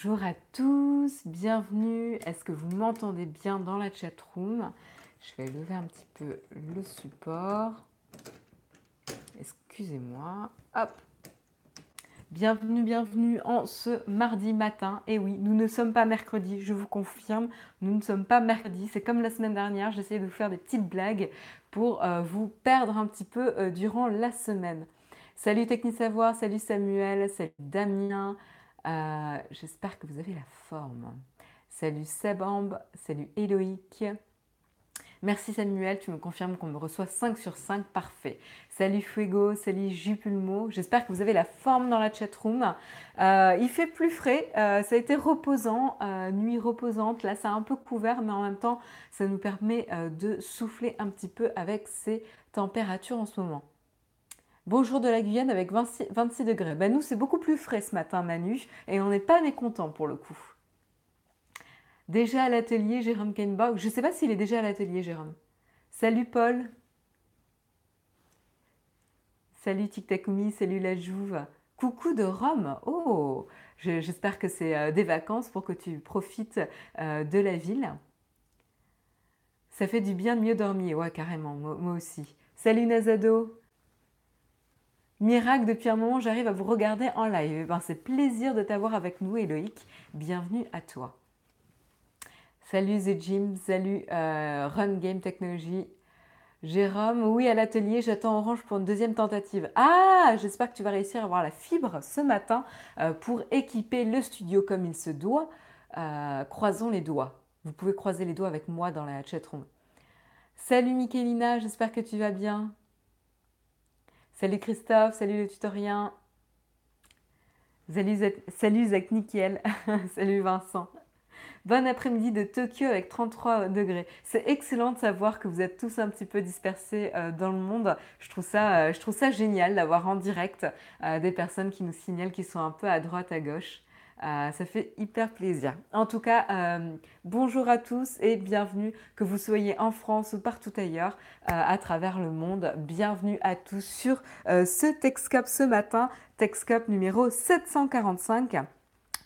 Bonjour à tous, bienvenue. Est-ce que vous m'entendez bien dans la chat room Je vais lever un petit peu le support. Excusez-moi. Hop. Bienvenue, bienvenue en ce mardi matin. Et oui, nous ne sommes pas mercredi, je vous confirme, nous ne sommes pas mercredi. C'est comme la semaine dernière, j'essayais de vous faire des petites blagues pour euh, vous perdre un petit peu euh, durant la semaine. Salut Techni Savoir, salut Samuel, salut Damien. Euh, j'espère que vous avez la forme. Salut Sebamb, salut Eloïc. Merci Samuel, tu me confirmes qu'on me reçoit 5 sur 5, parfait. Salut Fuego, salut Jupulmo, j'espère que vous avez la forme dans la chatroom. Euh, il fait plus frais, euh, ça a été reposant, nuit reposante, là c'est un peu couvert, mais en même temps ça nous permet de souffler un petit peu avec ces températures en ce moment. Bonjour de la Guyane avec 26, degrés. Ben nous c'est beaucoup plus frais ce matin Manu, et on n'est pas mécontent pour le coup. Déjà à l'atelier, Jérôme Kenbach. Je ne sais pas s'il est déjà à l'atelier, Jérôme. Salut Paul. Salut Tic salut la Jouve. Coucou de Rome. Oh, j'espère que c'est euh, des vacances pour que tu profites euh, de la ville. Ça fait du bien de mieux dormir. Ouais, carrément, moi, aussi. Salut Nazado. Miracle, depuis un moment, j'arrive à vous regarder en live. Ben, c'est plaisir de t'avoir avec nous, Eloïc. Bienvenue à toi. Salut The Jim, salut euh, Run Game Technology. Jérôme, oui, à l'atelier, j'attends Orange pour une deuxième tentative. Ah, j'espère que tu vas réussir à avoir la fibre ce matin euh, pour équiper le studio comme il se doit. Euh, croisons les doigts. Vous pouvez croiser les doigts avec moi dans la chatroom. Salut Michelina, j'espère que tu vas bien. Salut Christophe, salut le tutorien. Salut, salut Zach Nickel, salut Vincent. Bon après-midi de Tokyo avec 33 degrés. C'est excellent de savoir que vous êtes tous un petit peu dispersés euh, dans le monde. Je trouve ça, euh, ça génial d'avoir en direct euh, des personnes qui nous signalent qu'ils sont un peu à droite, à gauche. Ça fait hyper plaisir. En tout cas, bonjour à tous et bienvenue, que vous soyez en France ou partout ailleurs à travers le monde. Bienvenue à tous sur ce TechScope ce matin, TechScope numéro 745.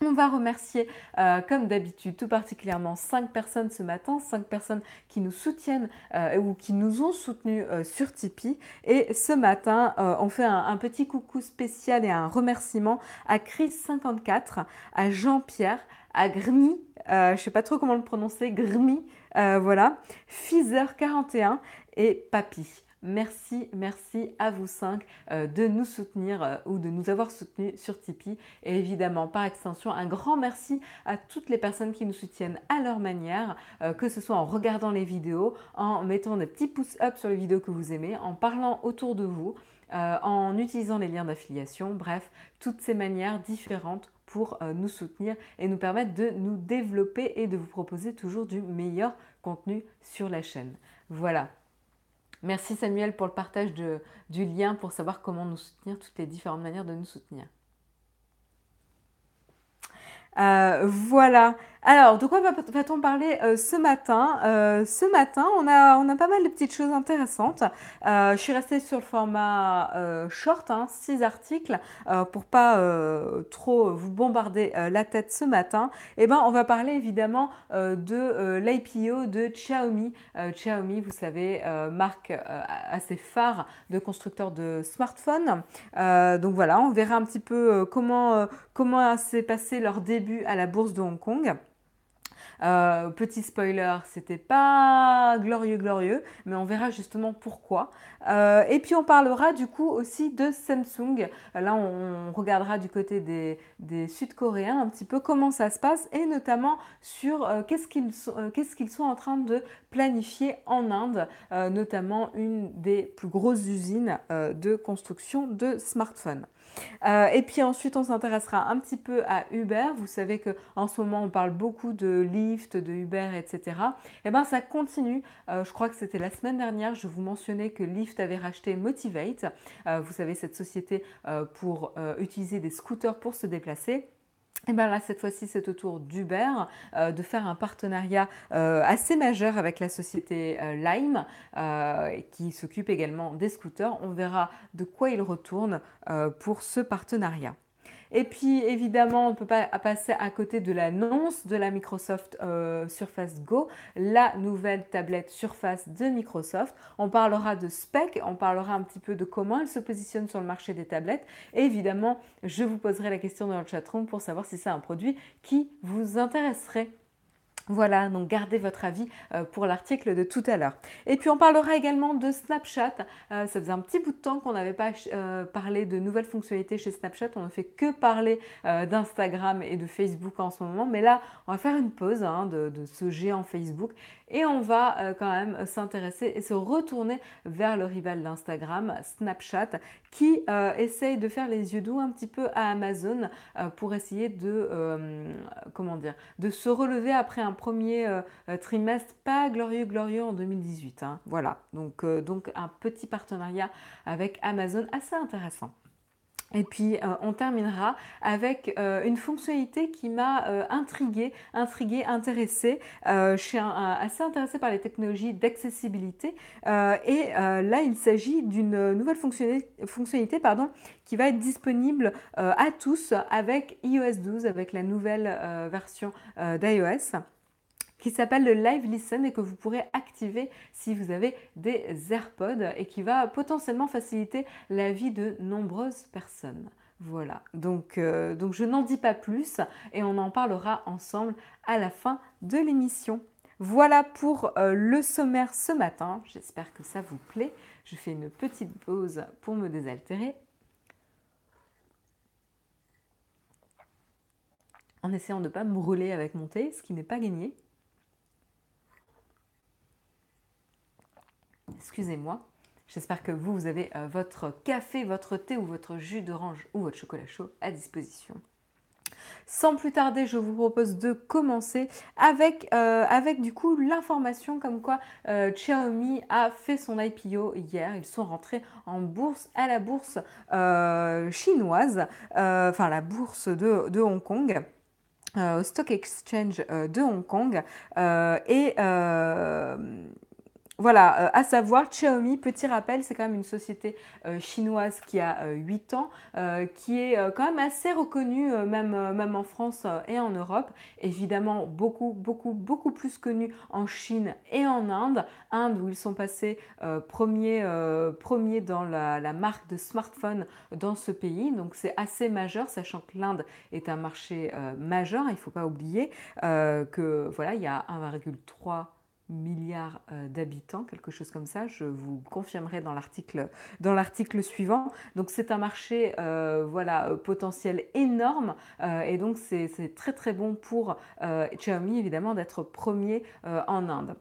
On va remercier, euh, comme d'habitude, tout particulièrement 5 personnes ce matin, 5 personnes qui nous soutiennent euh, ou qui nous ont soutenus euh, sur Tipeee. Et ce matin, on fait un, petit coucou spécial et un remerciement à Chris54, à Jean-Pierre, à Grmi, je ne sais pas trop comment le prononcer, Grmi, voilà, Fizer41 et Papy. Merci, merci à vous cinq euh, de nous soutenir euh, ou de nous avoir soutenus sur Tipeee. Et évidemment, par extension, un grand merci à toutes les personnes qui nous soutiennent à leur manière, euh, que ce soit en regardant les vidéos, en mettant des petits pouces up sur les vidéos que vous aimez, en parlant autour de vous, en utilisant les liens d'affiliation, bref, toutes ces manières différentes pour nous soutenir et nous permettre de nous développer et de vous proposer toujours du meilleur contenu sur la chaîne. Voilà, Merci Samuel pour le partage du lien pour savoir comment nous soutenir, toutes les différentes manières de nous soutenir. Euh, voilà. Alors, de quoi va-t-on parler euh, ce matin? Euh, Ce matin, on a, on a pas mal de petites choses intéressantes. je suis restée sur le format short, 6 hein, articles, pour pas trop vous bombarder la tête ce matin. Eh ben, on va parler évidemment de l'IPO de Xiaomi. Xiaomi, vous savez, marque assez phare de constructeurs de smartphones. donc voilà, on verra un petit peu comment, comment s'est passé leur début à la bourse de Hong Kong. Euh, petit spoiler, c'était pas glorieux, glorieux, mais on verra justement pourquoi. Euh, et puis on parlera du coup aussi de Samsung. Là, on regardera du côté des, Sud-Coréens un petit peu comment ça se passe et notamment sur euh, qu'est-ce qu'ils sont, sont, en train de planifier en Inde, notamment une des plus grosses usines de construction de smartphones. Euh, et puis ensuite, on s'intéressera un petit peu à Uber. Vous savez qu'en ce moment, on parle beaucoup de Lyft, de Uber, etc. Et eh bien, ça continue. Euh, je crois que c'était la semaine dernière, je vous mentionnais que Lyft avait racheté Motivate. Euh, vous savez, cette société pour utiliser des scooters pour se déplacer. Et bien là, cette fois-ci, c'est au tour d'Uber euh, de faire un partenariat euh, assez majeur avec la société euh, Lime, qui s'occupe également des scooters. On verra de quoi il retourne pour ce partenariat. Et puis évidemment, on ne peut pas passer à côté de l'annonce de la Microsoft euh, Surface Go, la nouvelle tablette Surface de Microsoft. On parlera de spec, on parlera un petit peu de comment elle se positionne sur le marché des tablettes. Et évidemment, je vous poserai la question dans le chatroom pour savoir si c'est un produit qui vous intéresserait. Voilà, donc gardez votre avis euh, pour l'article de tout à l'heure. Et puis on parlera également de Snapchat. Euh, ça faisait un petit bout de temps qu'on n'avait pas euh, parlé de nouvelles fonctionnalités chez Snapchat. On ne fait que parler d'Instagram et de Facebook en ce moment. Mais là, on va faire une pause hein, de, de, ce géant Facebook et on va quand même s'intéresser et se retourner vers le rival d'Instagram, Snapchat, qui essaye de faire les yeux doux un petit peu à Amazon pour essayer de, se relever après un premier euh, euh, trimestre pas glorieux glorieux en 2018. Hein. Voilà, euh, donc un petit partenariat avec Amazon assez intéressant. Et puis on terminera avec une fonctionnalité qui m'a euh, intriguée, intriguée, intéressée. je suis assez intéressée par les technologies d'accessibilité. et là, il s'agit d'une nouvelle fonctionnalité, fonctionnalité pardon, qui va être disponible à tous avec iOS 12, avec la nouvelle version d'iOS qui s'appelle le Live Listen et que vous pourrez activer si vous avez des AirPods et qui va potentiellement faciliter la vie de nombreuses personnes. Voilà, donc, euh, donc je n'en dis pas plus et on en parlera ensemble à la fin de l'émission. Voilà pour euh, le sommaire ce matin. J'espère que ça vous plaît. Je fais une petite pause pour me désaltérer. En essayant de ne pas me brûler avec mon thé, ce qui n'est pas gagné. Excusez-moi. J'espère que vous, vous avez euh, votre café, votre thé ou votre jus d'orange ou votre chocolat chaud à disposition. Sans plus tarder, je vous propose de commencer avec, euh, du coup l'information comme quoi euh, Xiaomi a fait son IPO hier. Ils sont rentrés en bourse à la bourse chinoise, enfin la bourse de, de Hong Kong. au Stock Exchange de Hong Kong et voilà, euh, à savoir, Xiaomi, petit rappel, c'est quand même une société euh, chinoise qui a 8 euh, ans, qui est quand même assez reconnue, même, même en France et en Europe. Évidemment, beaucoup, beaucoup, beaucoup plus connue en Chine et en Inde. Inde, où ils sont passés premiers premier dans la, la, marque de smartphone dans ce pays. Donc, c'est assez majeur, sachant que l'Inde est un marché majeur. Il ne faut pas oublier que voilà, il y a 1,3 milliards euh, d'habitants, quelque chose comme ça. Je vous confirmerai dans l'article dans l'article suivant. Donc c'est un marché euh, voilà euh, potentiel énorme et donc c'est très très bon pour Xiaomi évidemment d'être premier en Inde.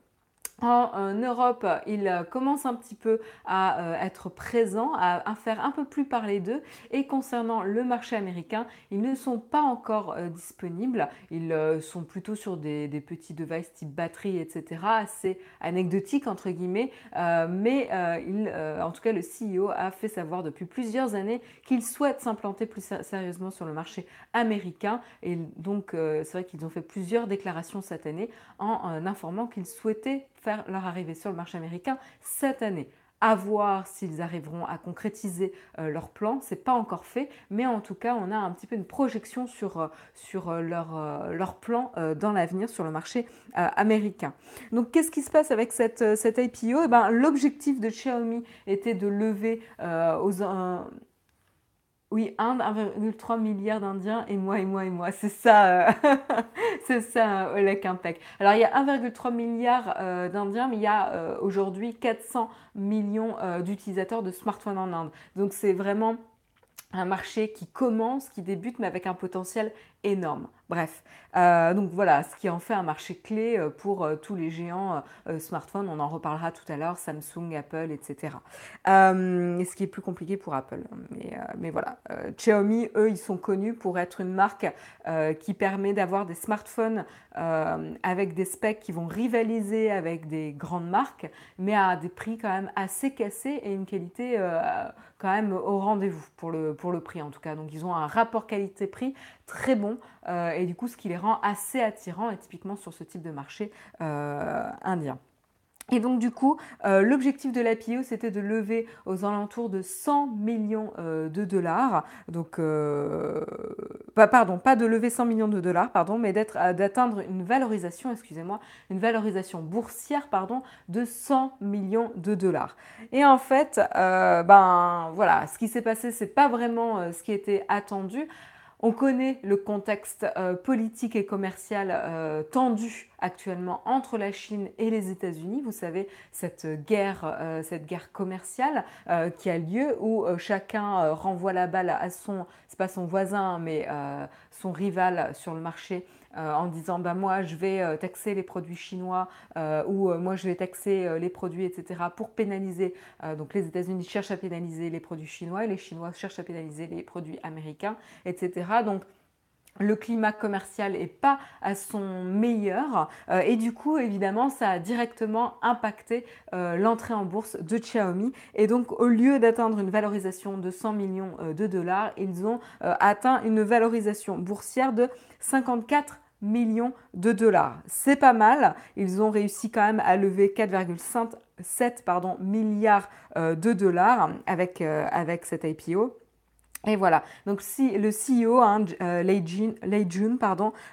En Europe, il commence un petit peu à euh, être présent, à, faire un peu plus parler d'eux. Et concernant le marché américain, ils ne sont pas encore euh, disponibles. Ils euh, sont plutôt sur des, petits devices type batterie, etc. Assez anecdotique entre guillemets. mais en tout cas, le CEO a fait savoir depuis plusieurs années qu'il souhaite s'implanter plus sérieusement sur le marché américain. Et donc, c'est vrai qu'ils ont fait plusieurs déclarations cette année en informant qu'ils souhaitaient faire leur arrivée sur le marché américain cette année. À voir s'ils arriveront à concrétiser euh, leur plan, c'est pas encore fait, mais en tout cas, on a un petit peu une projection sur, euh, sur euh, leur, leur, plan dans l'avenir sur le marché américain. Donc, qu'est-ce qui se passe avec cette, cette IPO eh ben, L'objectif de Xiaomi était de lever aux oui, Inde, 1,3 milliard d'Indiens et moi et moi et moi. C'est ça, euh, c'est ça, euh, Olek. Alors, il y a 1,3 milliard euh, d'Indiens, mais il y a aujourd'hui 400 millions d'utilisateurs de smartphones en Inde. Donc, c'est vraiment un marché qui commence, qui débute, mais avec un potentiel énorme. Bref, euh, donc voilà, ce qui en fait un marché clé euh, pour euh, tous les géants smartphones. On en reparlera tout à l'heure, Samsung, Apple, etc. et ce qui est plus compliqué pour Apple. Mais, voilà, Xiaomi, eux, ils sont connus pour être une marque qui permet d'avoir des smartphones avec des specs qui vont rivaliser avec des grandes marques, mais à des prix quand même assez cassés et une qualité quand même au rendez-vous pour le, pour le prix en tout cas. Donc ils ont un rapport qualité-prix très bon euh, et du coup ce qui les rend assez attirants et typiquement sur ce type de marché euh, indien. Et donc du coup, euh, l'objectif de l'IPO, c'était de lever aux alentours de 100 millions de dollars. Donc, pardon, pas de lever 100 millions de dollars, pardon, mais d'atteindre une valorisation, excusez-moi, une valorisation boursière, pardon, de 100 millions de dollars. Et en fait, ben voilà, ce qui s'est passé, c'est pas vraiment ce qui était attendu. On connaît le contexte euh, politique et commercial euh, tendu actuellement entre la Chine et les États-Unis. Vous savez, cette guerre, euh, cette guerre commerciale qui a lieu où chacun renvoie la balle à son, c'est pas son voisin, mais son rival sur le marché en disant bah, moi je vais euh, taxer les produits chinois euh, ou moi je vais taxer les produits, etc. pour pénaliser. donc les États-Unis cherchent à pénaliser les produits chinois les Chinois cherchent à pénaliser les produits américains, etc. Donc le climat commercial n'est pas à son meilleur et du coup évidemment ça a directement impacté l'entrée en bourse de Xiaomi et donc au lieu d'atteindre une valorisation de 100 millions de dollars ils ont atteint une valorisation boursière de 54 millions de dollars. C'est pas mal. Ils ont réussi quand même à lever 4,7 milliards euh, de dollars avec, euh, avec cette IPO. Et voilà, donc si le CEO, hein, euh, Lei, Jun,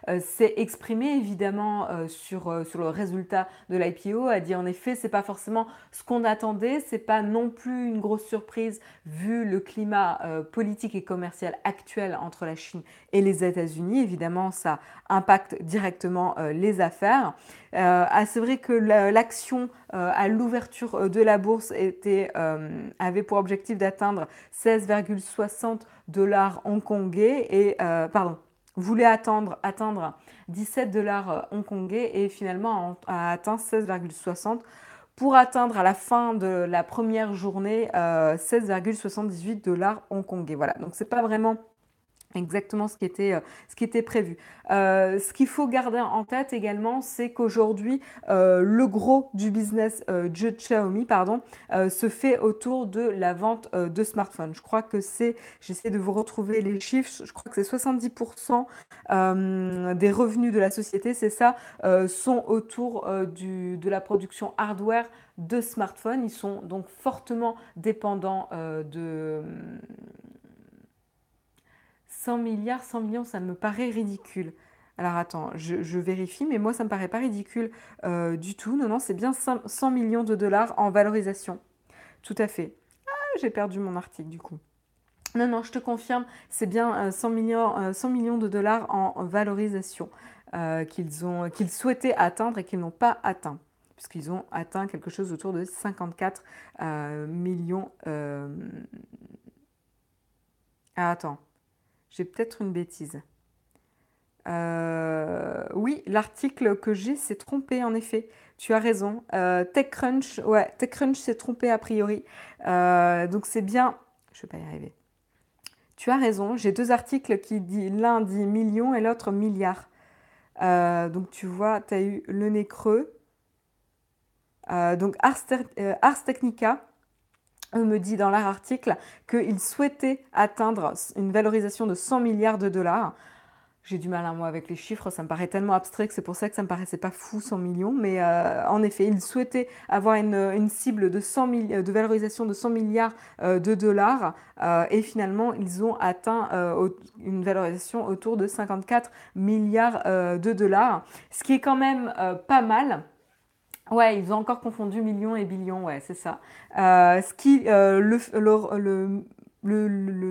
euh, s'est exprimé évidemment euh, sur, sur le résultat de l'IPO, a dit en effet, c'est pas forcément ce qu'on attendait, c'est pas non plus une grosse surprise vu le climat politique et commercial actuel entre la Chine et les États-Unis. Évidemment, ça impacte directement les affaires. Ah, c'est vrai que l'action à l'ouverture de la bourse était, avait pour objectif d'atteindre 16,60 dollars hongkongais et euh, pardon voulait attendre, atteindre 17 dollars euh, hongkongais et finalement a atteint 16,60 pour atteindre à la fin de la première journée 16,78 euh, dollars hongkongais. Voilà, donc c'est pas vraiment exactement ce qui était, euh, ce qui était prévu. Euh, ce qu'il faut garder en tête également, c'est qu'aujourd'hui, euh, le gros du business de Xiaomi pardon, se fait autour de la vente de smartphones. Je crois que c'est, j'essaie de vous retrouver les chiffres, je crois que c'est 70% des revenus de la société, c'est ça, sont autour du, de la production hardware de smartphones. Ils sont donc fortement dépendants de 100 milliards, 100 millions, ça me paraît ridicule. Alors attends, je, vérifie, mais moi ça me paraît pas ridicule euh, du tout. Non, non, c'est bien 100 millions de dollars en valorisation. Tout à fait. Ah, j'ai perdu mon article du coup. Non, non, je te confirme, c'est bien 100 euh, millions, 100 euh, millions de dollars en valorisation qu'ils souhaitaient atteindre et qu'ils n'ont pas atteint, puisqu'ils ont atteint quelque chose autour de 54 millions. Ah, attends. J'ai peut-être une bêtise. Euh, oui, l'article que j'ai s'est trompé en effet. Tu as raison. Euh, TechCrunch, ouais, TechCrunch s'est trompé a priori. Euh, donc c'est bien. Je ne vais pas y arriver. Tu as raison. J'ai deux articles qui disent l'un dit million et l'autre milliard. donc tu vois, tu as eu le nez creux. donc Ars Technica me dit dans leur article qu'ils souhaitaient atteindre une valorisation de 100 milliards de dollars. J'ai du mal à hein, moi avec les chiffres, ça me paraît tellement abstrait que c'est pour ça que ça me paraissait pas fou 100 millions. Mais euh, en effet, ils souhaitaient avoir une, cible de, 100 de valorisation de 100 milliards euh, de dollars euh, et finalement ils ont atteint une valorisation autour de 54 milliards de dollars, ce qui est quand même pas mal. Ouais, ils ont encore confondu millions et billions, ouais, c'est ça. Euh, ce qui euh, le,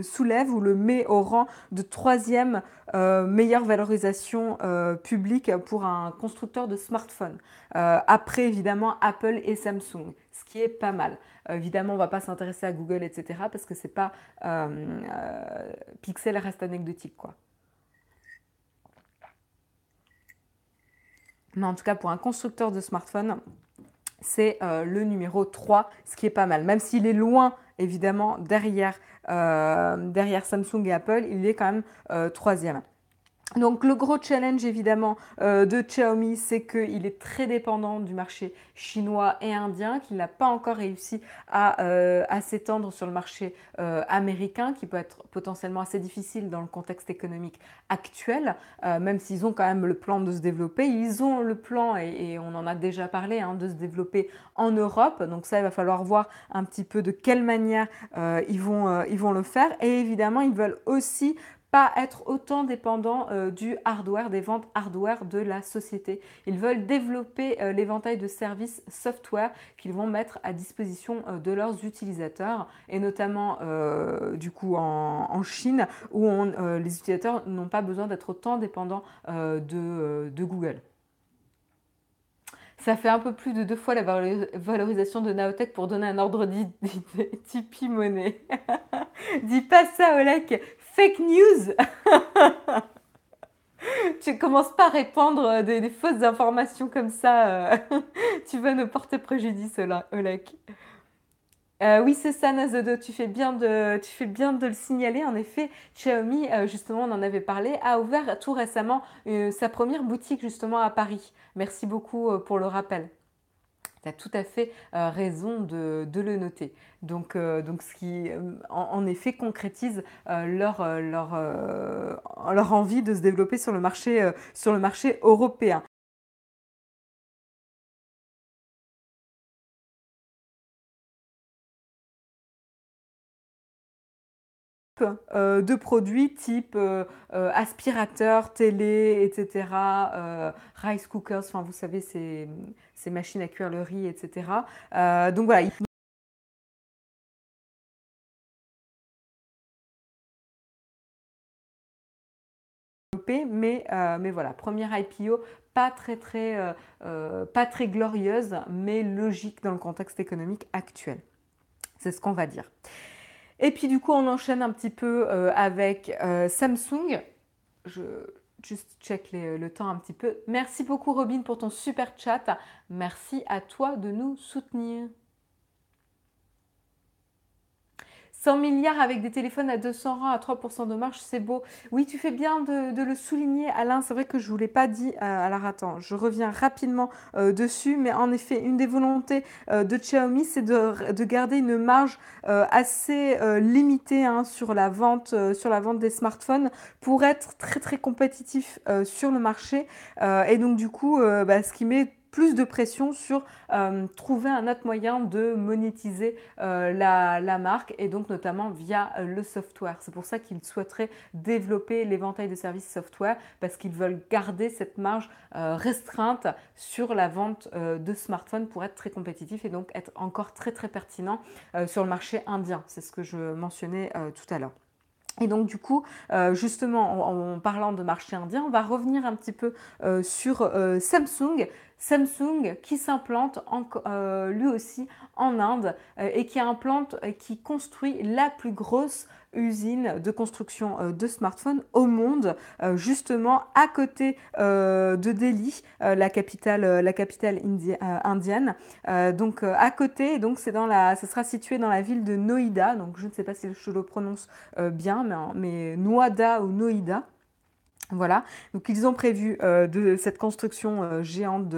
soulève ou le met au rang de troisième euh, meilleure valorisation publique pour un constructeur de smartphone. après, évidemment, Apple et Samsung, ce qui est pas mal. évidemment, on ne va pas s'intéresser à Google, etc., parce que c'est pas Pixel reste anecdotique, quoi. Mais en tout cas, pour un constructeur de smartphone, c'est euh, le numéro 3, ce qui est pas mal. Même s'il est loin, évidemment, derrière, euh, derrière Samsung et Apple, il est quand même euh, troisième. Donc le gros challenge évidemment euh, de Xiaomi, c'est qu'il est très dépendant du marché chinois et indien, qu'il n'a pas encore réussi à, euh, s'étendre sur le marché euh, américain, qui peut être potentiellement assez difficile dans le contexte économique actuel, même s'ils ont quand même le plan de se développer. Ils ont le plan, et, on en a déjà parlé, hein, de se développer en Europe. Donc ça, il va falloir voir un petit peu de quelle manière ils, vont, ils vont le faire. Et évidemment, ils veulent aussi pas être autant dépendants euh, du hardware, des ventes hardware de la société. Ils veulent développer euh, l'éventail de services software qu'ils vont mettre à disposition euh, de leurs utilisateurs et notamment du coup en, Chine où les utilisateurs n'ont pas besoin d'être autant dépendants de, de Google. Ça fait un peu plus de deux fois la valorisation de Naotech pour donner un ordre d'idée. Tipeee monnaie. Dis pas ça, Olek fake news Tu commences pas à répandre euh, des, fausses informations comme ça. Euh. tu vas nous porter préjudice, Olek. Euh, oui, c'est ça, Nazodo. Tu fais, bien de, tu fais bien de le signaler. En effet, Xiaomi, justement, on en avait parlé, a ouvert tout récemment sa première boutique justement à Paris. Merci beaucoup pour le rappel tout à fait euh, raison de, le noter. Donc, euh, donc ce qui euh, en, effet concrétise leur, leur, leur, envie de se développer sur le marché, sur le marché européen. De produits type aspirateur, télé, etc., rice cookers, enfin vous savez, c'est ces machines à cuire le riz, etc. Euh, donc voilà. Mais, euh, mais voilà, première IPO, pas très, très, euh, pas très glorieuse, mais logique dans le contexte économique actuel. C'est ce qu'on va dire. Et puis du coup, on enchaîne un petit peu avec Samsung. Je, juste check le temps un petit peu. Merci beaucoup Robin pour ton super chat. Merci à toi de nous soutenir. 100 milliards avec des téléphones à 200 rangs, à 3% de marge, c'est beau. Oui, tu fais bien de, le souligner, Alain. C'est vrai que je ne vous l'ai pas dit. Euh, alors attends, je reviens rapidement euh, dessus. Mais en effet, une des volontés euh, de Xiaomi, c'est de, garder une marge assez limitée hein, sur, la vente, sur la vente des smartphones pour être très très compétitif sur le marché. et donc du coup, bah, ce qui met plus de pression sur euh, trouver un autre moyen de monétiser euh, la, marque et donc notamment via euh, le software. C'est pour ça qu'ils souhaiteraient développer l'éventail de services software parce qu'ils veulent garder cette marge restreinte sur la vente de smartphones pour être très compétitif et donc être encore très très pertinent sur le marché indien. C'est ce que je mentionnais tout à l'heure. Et donc du coup, justement, en, parlant de marché indien, on va revenir un petit peu sur Samsung Samsung qui s'implante euh, lui aussi en Inde euh, et qui implante, euh, qui construit la plus grosse usine de construction de smartphones au monde, justement à côté de Delhi, la capitale, la capitale indienne. donc à côté, donc c'est dans la, ça sera situé dans la ville de Noida. Donc je ne sais pas si je le prononce bien, mais, mais Noida ou Noida. Voilà, donc ils ont prévu euh, de cette construction euh, géante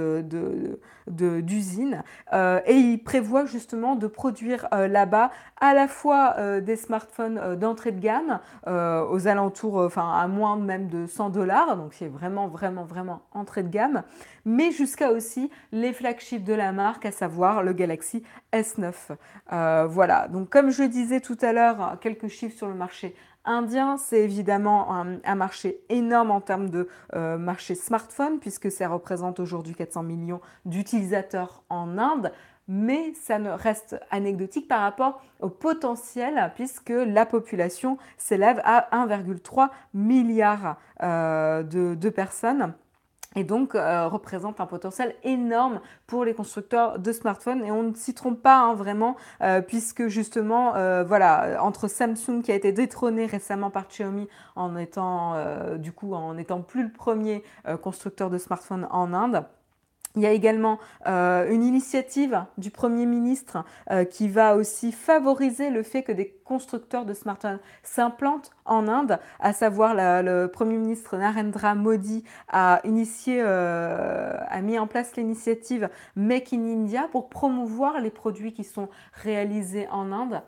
d'usines euh, et ils prévoient justement de produire là-bas à la fois des smartphones d'entrée de gamme aux alentours, enfin à moins même de 100 dollars, donc c'est vraiment vraiment vraiment entrée de gamme, mais jusqu'à aussi les flagships de la marque, à savoir le Galaxy S9. voilà, donc comme je disais tout à l'heure, quelques chiffres sur le marché indien, c'est évidemment un, marché énorme en termes de euh, marché smartphone, puisque ça représente aujourd'hui 400 millions d'utilisateurs en Inde. Mais ça ne reste anecdotique par rapport au potentiel, puisque la population s'élève à 1,3 milliard euh, de personnes et donc euh, représente un potentiel énorme pour les constructeurs de smartphones. Et on ne s'y trompe pas hein, vraiment euh, puisque justement euh, voilà entre Samsung qui a été détrôné récemment par Xiaomi en étant du coup en étant plus le premier constructeur de smartphones en Inde Il y a également euh, une initiative du Premier ministre euh, qui va aussi favoriser le fait que des constructeurs de smartphones s'implantent en Inde, à savoir le Premier ministre Narendra Modi a initié, euh, a mis en place l'initiative Make in India pour promouvoir les produits qui sont réalisés en Inde.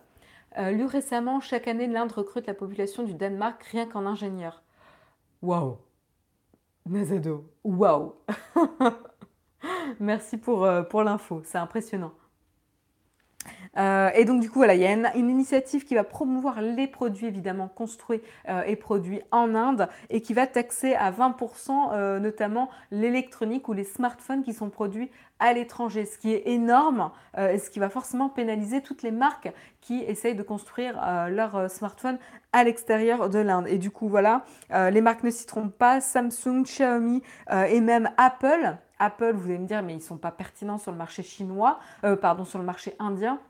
lu récemment, chaque année, l'Inde recrute la population du Danemark rien qu'en ingénieur. Waouh Nazado, waouh Merci pour, euh, pour l'info, c'est impressionnant. Euh, et donc du coup, voilà, il y a une, initiative qui va promouvoir les produits évidemment construits euh, et produits en Inde et qui va taxer à 20% notamment l'électronique ou les smartphones qui sont produits à l'étranger, ce qui est énorme et ce qui va forcément pénaliser toutes les marques qui essayent de construire leurs smartphones à l'extérieur de l'Inde. Et du coup, voilà, les marques ne s'y trompent pas, Samsung, Xiaomi et même Apple Apple, vous allez me dire, mais ils ne sont pas pertinents sur le marché chinois, euh, pardon, sur le marché indien.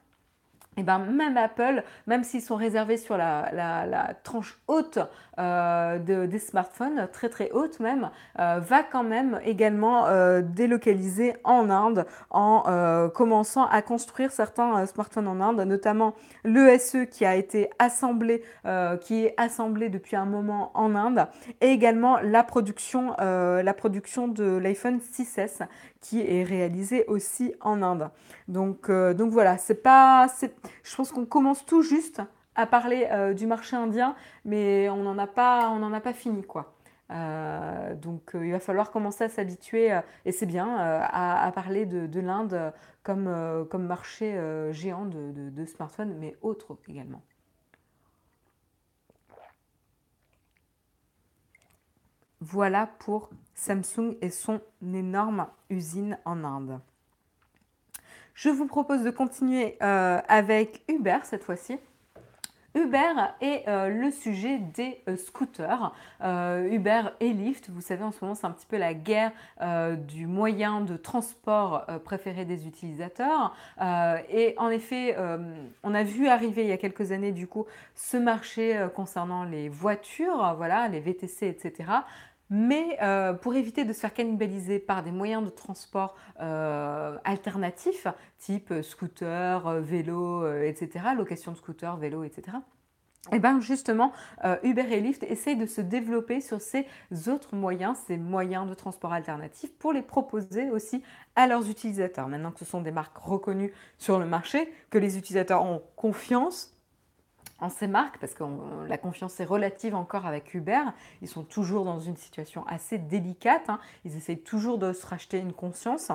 Et eh ben même Apple, même s'ils sont réservés sur la, tranche haute euh, des smartphones, très très haute même, euh, va quand même également délocaliser en Inde en commençant à construire certains smartphones en Inde, notamment l'ESE qui a été assemblé, qui est assemblé depuis un moment en Inde, et également la production, la production de l'iPhone 6S qui est réalisé aussi en Inde. Donc, euh, donc voilà, c'est pas, je pense qu'on commence tout juste à parler euh, du marché indien, mais on n'en a pas, on n'en a pas fini quoi. Euh, donc il va falloir commencer à s'habituer, et c'est bien, à, parler de, l'Inde comme, comme marché géant de, de smartphones, mais autre également. Voilà pour Samsung et son énorme usine en Inde. Je vous propose de continuer euh, avec Uber cette fois-ci. Uber est euh, le sujet des euh, scooters. Uber et Lyft, vous savez, en ce moment, c'est un petit peu la guerre du moyen de transport préféré des utilisateurs. et en effet, on a vu arriver il y a quelques années, du coup, ce marché concernant les voitures, voilà, les VTC, etc. Mais euh, pour éviter de se faire cannibaliser par des moyens de transport euh, alternatifs, type euh, scooter, vélo, etc., location de scooter, vélo, etc., et bien justement, Uber et Lyft essayent de se développer sur ces autres moyens, ces moyens de transport alternatifs, pour les proposer aussi à leurs utilisateurs. Maintenant que ce sont des marques reconnues sur le marché, que les utilisateurs ont confiance, en ces marques, parce que la confiance est relative encore avec Uber, ils sont toujours dans une situation assez délicate, hein. ils essayent toujours de se racheter une conscience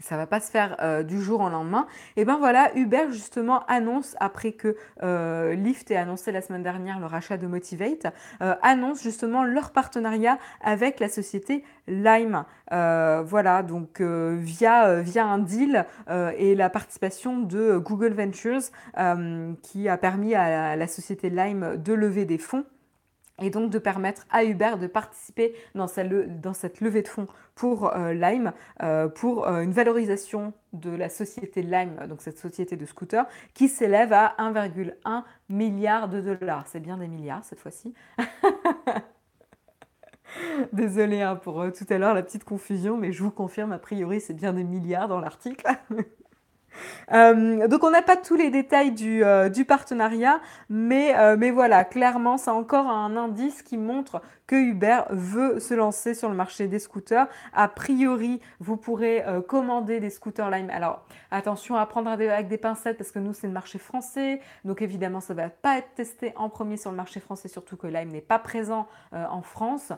ça va pas se faire euh, du jour au lendemain. Et ben voilà, Uber justement annonce, après que euh, Lyft ait annoncé la semaine dernière le rachat de Motivate, euh, annonce justement leur partenariat avec la société Lime. voilà, donc via, via un deal et la participation de Google Ventures qui a permis à la société Lime de lever des fonds et donc de permettre à Uber de participer dans, cette levée de fonds pour euh, Lime, euh, pour euh, une valorisation de la société Lime, donc cette société de scooters, qui s'élève à 1,1 milliard de dollars. C'est bien des milliards cette fois-ci. Désolée hein, pour tout à l'heure la petite confusion, mais je vous confirme, a priori c'est bien des milliards dans l'article. Euh, donc on n'a pas tous les détails du, euh, partenariat, mais, euh, mais voilà, clairement, c'est encore un indice qui montre que Uber veut se lancer sur le marché des scooters. A priori, vous pourrez commander des scooters Lime. Alors attention à prendre avec des pincettes parce que nous, c'est le marché français. Donc évidemment, ça ne va pas être testé en premier sur le marché français, surtout que Lime n'est pas présent en France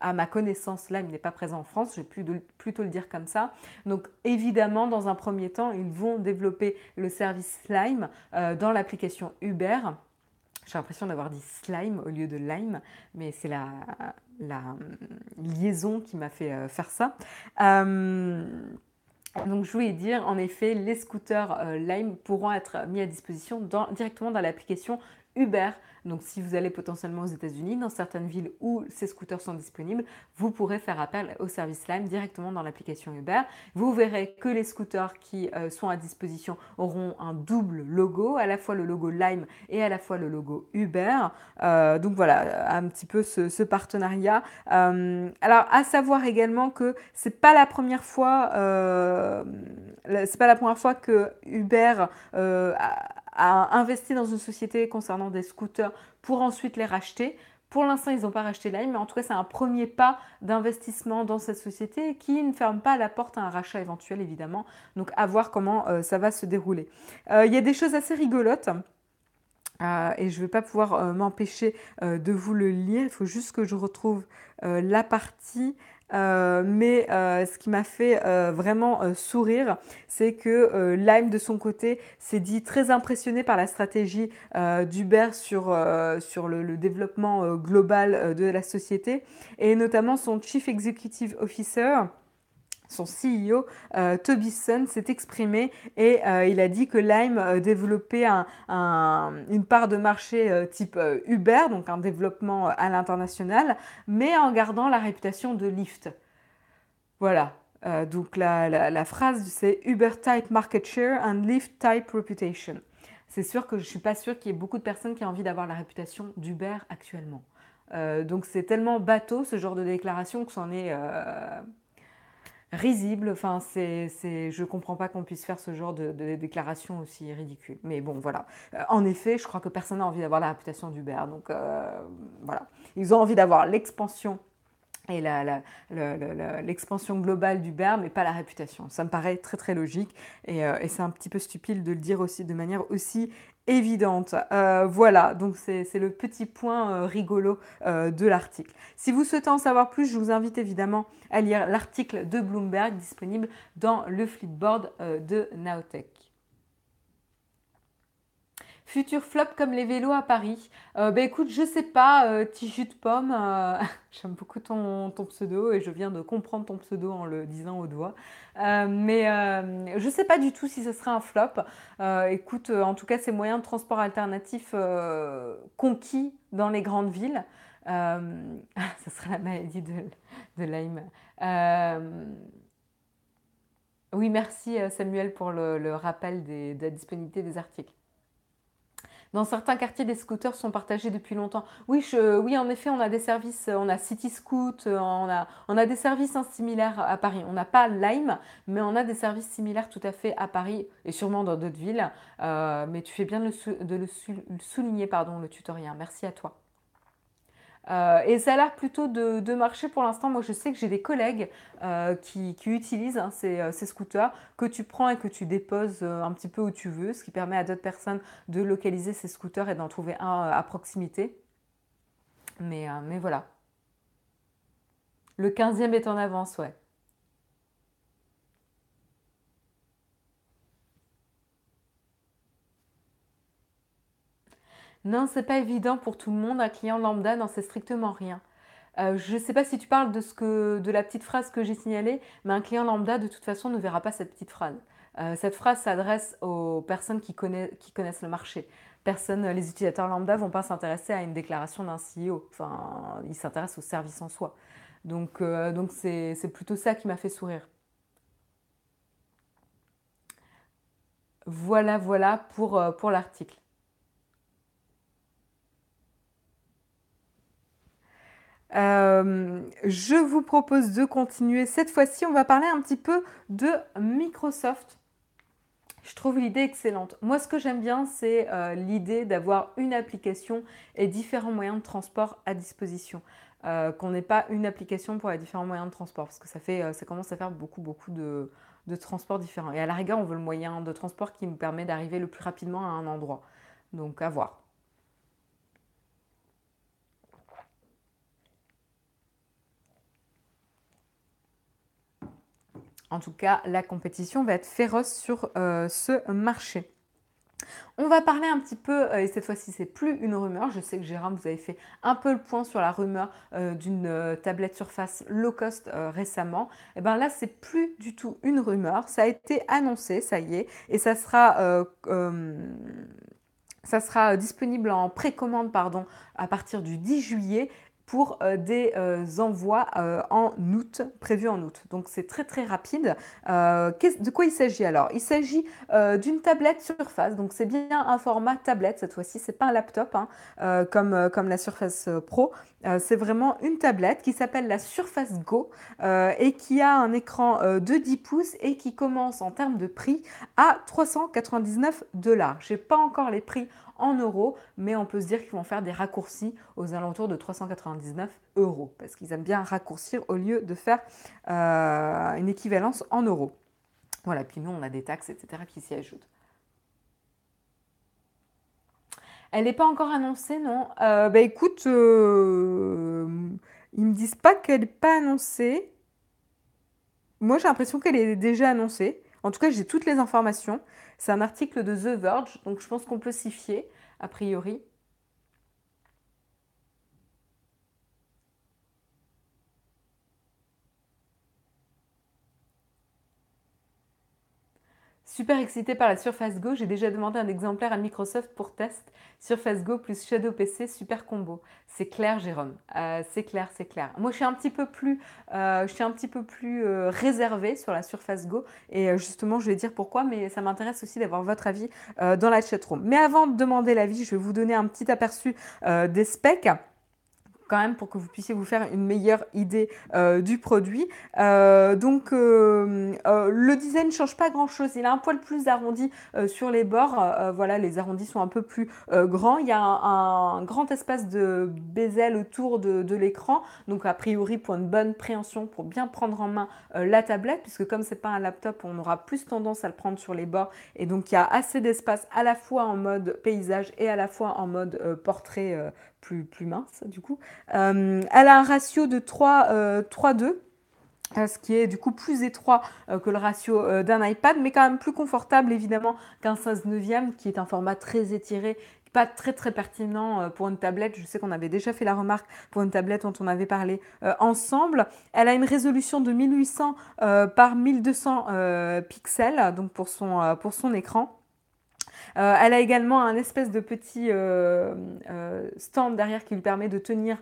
à ma connaissance, là, n'est pas présent en France, je vais plutôt le dire comme ça. Donc évidemment, dans un premier temps, ils vont développer le service Slime euh, dans l'application Uber. J'ai l'impression d'avoir dit slime au lieu de lime, mais c'est la, la, liaison qui m'a fait euh, faire ça. Euh, donc je voulais dire, en effet, les scooters Lime pourront être mis à disposition directement dans l'application Uber. Donc si vous allez potentiellement aux États-Unis, dans certaines villes où ces scooters sont disponibles, vous pourrez faire appel au service Lime directement dans l'application Uber. Vous verrez que les scooters qui euh, sont à disposition auront un double logo, à la fois le logo Lime et à la fois le logo Uber. Euh, donc voilà, un petit peu ce, partenariat. Euh, alors à savoir également que c'est pas la première fois, c'est pas la première fois que Uber a a investi dans une société concernant des scooters pour ensuite les racheter. Pour l'instant, ils n'ont pas racheté Lime, mais en tout cas, c'est un premier pas d'investissement dans cette société qui ne ferme pas la porte à un rachat éventuel, évidemment. Donc, à voir comment euh, ça va se dérouler. Euh, il y a des choses assez rigolotes. Euh, et je ne vais pas pouvoir m'empêcher de vous le lire. Il faut juste que je retrouve la partie. Euh, mais euh, ce qui m'a fait euh, vraiment sourire, c'est que Lime, de son côté, s'est dit très impressionné par la stratégie d'Uber sur, sur le, le, développement global de la société, et notamment son Chief Executive Officer son CEO, euh, Toby Sun, s'est exprimé et euh, il a dit que Lime euh, développait une part de marché type Uber, donc un développement à l'international, mais en gardant la réputation de Lyft. Voilà. donc la, phrase c'est Uber type market share and Lyft type reputation. C'est sûr que je ne suis pas sûre qu'il y ait beaucoup de personnes qui aient envie d'avoir la réputation d'Uber actuellement. donc c'est tellement bateau ce genre de déclaration que c'en est risible. Enfin, c'est, c'est, je comprends pas qu'on puisse faire ce genre de, de déclaration aussi ridicule. Mais bon, voilà. Euh, en effet, je crois que personne n'a envie d'avoir la réputation d'Uber. Donc euh, voilà. Ils ont envie d'avoir l'expansion et la, l'expansion globale d'Uber, mais pas la réputation. Ça me paraît très très logique euh, et, c'est un petit peu stupide de le dire aussi de manière aussi évidente. Euh, voilà, donc c'est le petit point euh, rigolo euh, de l'article. Si vous souhaitez en savoir plus, je vous invite évidemment à lire l'article de Bloomberg disponible dans le flipboard de Naotech. Futur flop comme les vélos à Paris. Euh, bah écoute, je sais pas, euh, jus de pomme, euh, j'aime beaucoup ton, pseudo et je viens de comprendre ton pseudo en le disant au doigt. Mais je sais pas du tout si ce sera un flop. écoute, en tout cas, ces moyens de transport alternatifs conquis dans les grandes villes. ce serait la maladie de, de Lyme. oui, merci Samuel pour le, rappel de la disponibilité des articles. Dans certains quartiers, des scooters sont partagés depuis longtemps. Oui, oui en effet, on a des services, on a City Scoot, on a, on a des services hein, similaires à Paris. On n'a pas Lime, mais on a des services similaires tout à fait à Paris et sûrement dans d'autres villes. Euh, mais tu fais bien de le, de le souligner, pardon, le tutoriel. Merci à toi. Euh, et ça a l'air plutôt de, marcher pour l'instant. Moi, je sais que j'ai des collègues euh, qui, utilisent hein, euh, ces, scooters que tu prends et que tu déposes un petit peu où tu veux, ce qui permet à d'autres personnes de localiser ces scooters et d'en trouver un à proximité. Mais, voilà. Le 15e est en avance, ouais. Non, c'est pas évident pour tout le monde. Un client lambda n'en sait strictement rien. Euh, je ne sais pas si tu parles de, la petite phrase que j'ai signalée, mais un client lambda, de toute façon, ne verra pas cette petite phrase. Euh, cette phrase s'adresse aux personnes qui, connaissent le marché. Les utilisateurs lambda ne vont pas s'intéresser à une déclaration d'un CEO. Enfin, ils s'intéressent au service en soi. Donc, euh, c'est, plutôt ça qui m'a fait sourire. Voilà, voilà pour l'article. Euh, je vous propose de continuer. Cette fois-ci, on va parler un petit peu de Microsoft. Je trouve l'idée excellente. Moi, ce que j'aime bien, c'est euh, l'idée d'avoir une application et différents moyens de transport à disposition. Euh, qu'on n'ait pas une application pour les différents moyens de transport, parce que ça, fait, ça commence à faire beaucoup, beaucoup de, de transports différents. Et à la rigueur, on veut le moyen de transport qui nous permet d'arriver le plus rapidement à un endroit. Donc, à voir. En tout cas, la compétition va être féroce sur euh, ce marché. On va parler un petit peu, euh, et cette fois-ci c'est plus une rumeur, je sais que Jérôme vous avez fait un peu le point sur la rumeur euh, d'une tablette surface low cost récemment. Et eh bien là c'est plus du tout une rumeur, ça a été annoncé, ça y est, et ça sera Ça sera disponible en précommande pardon, à partir du 10 juillet pour euh, des euh, envois euh, en août, prévus en août. Donc c'est très très rapide. de quoi il s'agit alors? Il s'agit d'une tablette Surface, donc c'est bien un format tablette cette fois-ci, c'est pas un laptop hein, comme, comme la Surface Pro. c'est vraiment une tablette qui s'appelle la Surface Go et qui a un écran de 10 pouces et qui commence en termes de prix à 399 dollars. J'ai pas encore les prix en euros, mais on peut se dire qu'ils vont faire des raccourcis aux alentours de 399 euros, parce qu'ils aiment bien raccourcir au lieu de faire euh, une équivalence en euros. Voilà, puis nous, on a des taxes, etc., qui s'y ajoutent. Elle n'est pas encore annoncée, non? Euh, Bah écoute, euh, ils me disent pas qu'elle n'est pas annoncée. Moi, j'ai l'impression qu'elle est déjà annoncée. En tout cas, j'ai toutes les informations. C'est un article de The Verge, donc je pense qu'on peut s'y fier, a priori. Super excité par la Surface Go, j'ai déjà demandé un exemplaire à Microsoft pour test. Surface Go plus Shadow PC, super combo. C'est clair, Jérôme. Euh, c'est clair, c'est clair. Moi, je suis un petit peu plus, euh, un petit peu plus euh, réservée sur la Surface Go. Et justement, je vais dire pourquoi, mais ça m'intéresse aussi d'avoir votre avis dans la chatroom. Mais avant de demander l'avis, je vais vous donner un petit aperçu des specs quand même pour que vous puissiez vous faire une meilleure idée euh, du produit. Euh, donc euh, le design ne change pas grand chose. Il a un poil plus arrondi sur les bords. voilà, les arrondis sont un peu plus grands. Il y a un, grand espace de bezel autour de, l'écran. Donc a priori pour une bonne préhension, pour bien prendre en main la tablette, puisque comme c'est pas un laptop, on aura plus tendance à le prendre sur les bords. Et donc il y a assez d'espace à la fois en mode paysage et à la fois en mode portrait plus, mince du coup. Euh, elle a un ratio de 3, 3 2 ce qui est du coup plus étroit euh, que le ratio euh, d'un iPad, mais quand même plus confortable évidemment qu'un 16 neuvième, qui est un format très étiré, pas très très pertinent pour une tablette. Je sais qu'on avait déjà fait la remarque pour une tablette dont on avait parlé ensemble. Elle a une résolution de 1800 par 1200 pixels, donc pour son écran. Euh, elle a également un espèce de petit euh, euh, stand derrière qui lui permet de tenir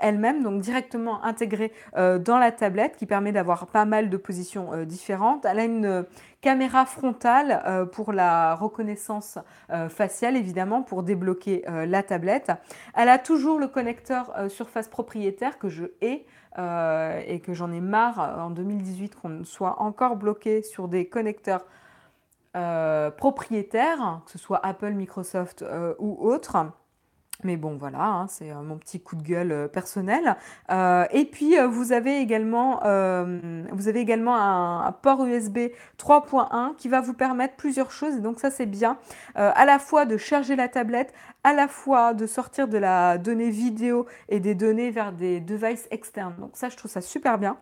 elle-même, donc directement intégré dans la tablette, qui permet d'avoir pas mal de positions différentes. Elle a une caméra frontale pour la reconnaissance faciale, évidemment, pour débloquer la tablette. Elle a toujours le connecteur surface propriétaire que je hais. et que j'en ai marre en 2018 qu'on soit encore bloqué sur des connecteurs euh, propriétaires, que ce soit Apple, Microsoft euh, ou autre. Mais bon, voilà, hein, c'est euh, mon petit coup de gueule personnel. et puis, vous avez également, vous avez également un, port USB 3.1 qui va vous permettre plusieurs choses. Donc, ça, c'est bien. à la fois de charger la tablette, à la fois de sortir de la donnée vidéo et des données vers des devices externes. Donc, ça, je trouve ça super bien.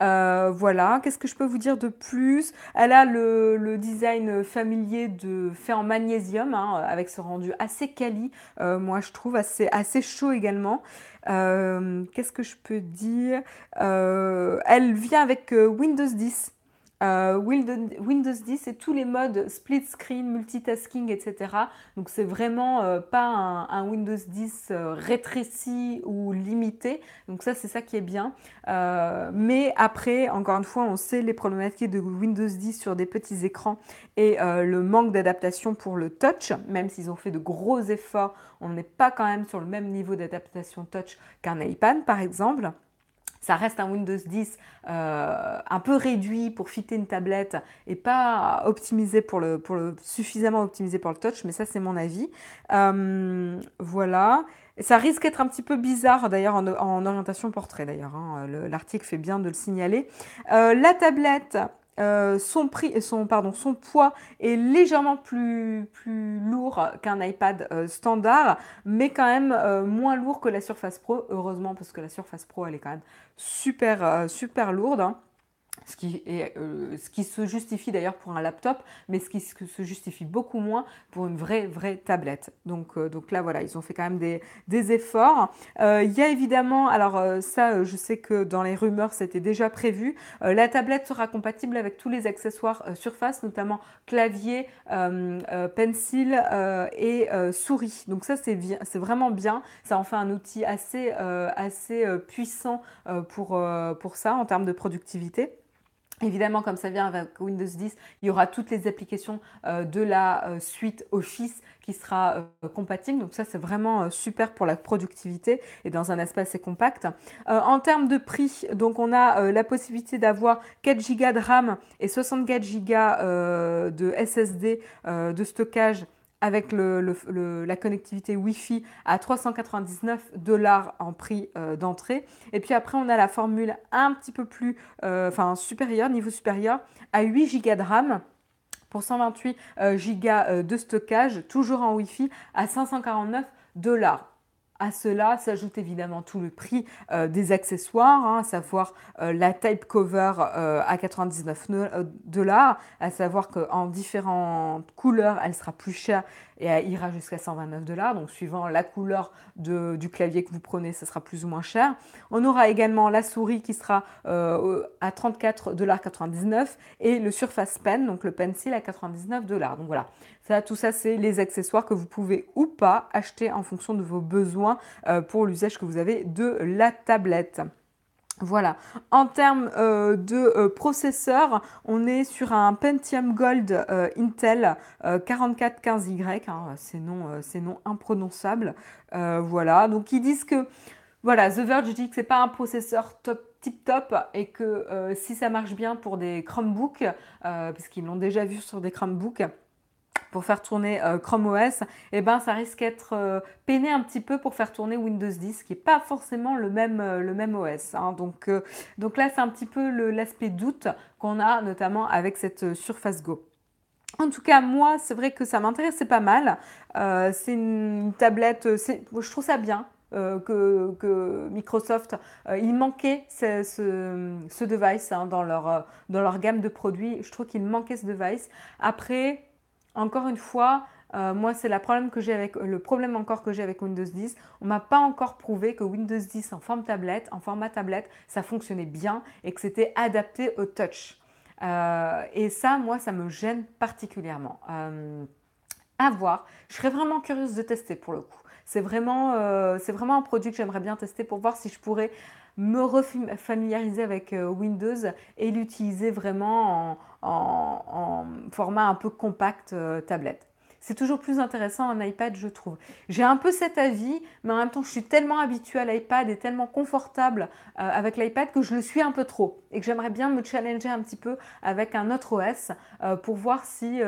Euh, voilà, qu'est-ce que je peux vous dire de plus? Elle a le, design familier de fait en magnésium, hein, avec ce rendu assez quali, euh, moi je trouve assez, chaud également. Euh, qu'est-ce que je peux dire? Elle vient avec Windows 10. Euh, Windows 10 et tous les modes split screen, multitasking, etc. Donc c'est vraiment euh, pas un, Windows 10 euh, rétréci ou limité. Donc ça c'est ça qui est bien. mais après, encore une fois, on sait les problématiques de Windows 10 sur des petits écrans et le manque d'adaptation pour le touch, même s'ils ont fait de gros efforts, on n'est pas quand même sur le même niveau d'adaptation touch qu'un iPad par exemple. Ça reste un Windows 10 euh, un peu réduit pour fitter une tablette et pas optimisé pour le, pour le suffisamment optimisé pour le touch, mais ça c'est mon avis. Euh, voilà. Ça risque d'être un petit peu bizarre d'ailleurs en, orientation portrait d'ailleurs. Hein. L'article fait bien de le signaler. Euh, la tablette euh, son, prix, son, pardon, son poids est légèrement plus, lourd qu'un iPad euh, standard, mais quand même euh, moins lourd que la Surface Pro, heureusement, parce que la Surface Pro, elle est quand même super, super lourde. Hein. Ce qui, est, ce qui se justifie d'ailleurs pour un laptop, mais ce qui se justifie beaucoup moins pour une vraie, vraie tablette. Donc, donc là, voilà, ils ont fait quand même des, efforts. il y a évidemment, alors ça, je sais que dans les rumeurs, c'était déjà prévu, la tablette sera compatible avec tous les accessoires Surface, notamment clavier, pencil et souris. Donc ça, c'est vraiment bien. Ça en fait un outil assez, assez puissant pour, pour ça en termes de productivité. Évidemment, comme ça vient avec Windows 10, il y aura toutes les applications euh, de la euh, suite Office qui sera euh, compatible. Donc ça, c'est vraiment super pour la productivité et dans un espace assez compact. en termes de prix, donc on a la possibilité d'avoir 4 Go de RAM et 64 Go de SSD de stockage avec la connectivité Wi-Fi à 399 dollars en prix euh, d'entrée. Et puis après, on a la formule un petit peu plus, euh, enfin supérieure, niveau supérieur, à 8 Go de RAM pour 128 euh, Go de stockage, toujours en Wi-Fi, à 549 dollars. À cela s'ajoute évidemment tout le prix euh, des accessoires, hein, à savoir euh, la type cover euh, à 99 dollars, à savoir qu'en différentes couleurs, elle sera plus chère et elle ira jusqu'à 129 dollars. Donc suivant la couleur du clavier que vous prenez, ça sera plus ou moins cher. On aura également la souris qui sera à 34 dollars 99 et le Surface Pen, donc le pencil à 99 dollars. Donc voilà, tout ça, c'est les accessoires que vous pouvez ou pas acheter en fonction de vos besoins euh, pour l'usage que vous avez de la tablette. Voilà. En termes euh, de euh, processeur, on est sur un Pentium Gold Intel 4415Y. Hein, c'est non, imprononçable. voilà. Donc ils disent que voilà, The Verge dit que c'est pas un processeur top tip top et que si ça marche bien pour des Chromebooks, puisqu'ils l'ont déjà vu sur des Chromebooks, pour faire tourner euh, Chrome OS, eh ben, ça risque d'être euh, peiné un petit peu pour faire tourner Windows 10, qui n'est pas forcément le même, euh, le même OS. Hein. Donc, donc là, c'est un petit peu l'aspect doute qu'on a notamment avec cette Surface Go. En tout cas, moi, c'est vrai que ça m'intéressait pas mal. c'est une tablette, je trouve ça bien. que, Microsoft, il manquait ce, ce, device hein, dans, leur, dans leur gamme de produits. Je trouve qu'il manquait ce device. Après, encore une fois, euh, moi, c'est avec le problème encore que j'ai avec Windows 10. On m'a pas encore prouvé que Windows 10 en forme tablette, en format tablette, ça fonctionnait bien et que c'était adapté au touch. Euh, et ça, moi, ça me gêne particulièrement. Euh, à voir. Je serais vraiment curieuse de tester pour le coup. C'est vraiment, un produit que j'aimerais bien tester pour voir si je pourrais me refamiliariser avec Windows et l'utiliser vraiment en, format un peu compact euh, tablette. C'est toujours plus intéressant un iPad, je trouve. J'ai un peu cet avis, mais en même temps, je suis tellement habituée à l'iPad et tellement confortable euh, avec l'iPad que je le suis un peu trop et que j'aimerais bien me challenger un petit peu avec un autre OS euh, pour voir si,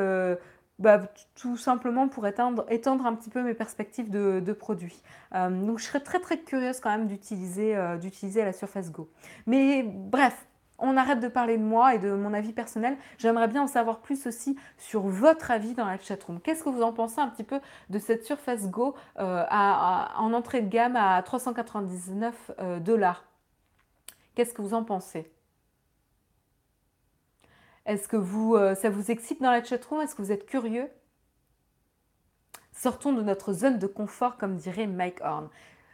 bah, tout simplement pour étendre, étendre un petit peu mes perspectives de, de produits. donc, je serais très très curieuse quand même d'utiliser la Surface Go. Mais bref, on arrête de parler de moi et de mon avis personnel. J'aimerais bien en savoir plus aussi sur votre avis dans la chatroom. Qu'est-ce que vous en pensez un petit peu de cette Surface Go euh, en entrée de gamme à 399 euh, dollars? Qu'est-ce que vous en pensez? Est-ce que vous, euh, ça vous excite dans la chatroom? Est-ce que vous êtes curieux? Sortons de notre zone de confort, comme dirait Mike Horn.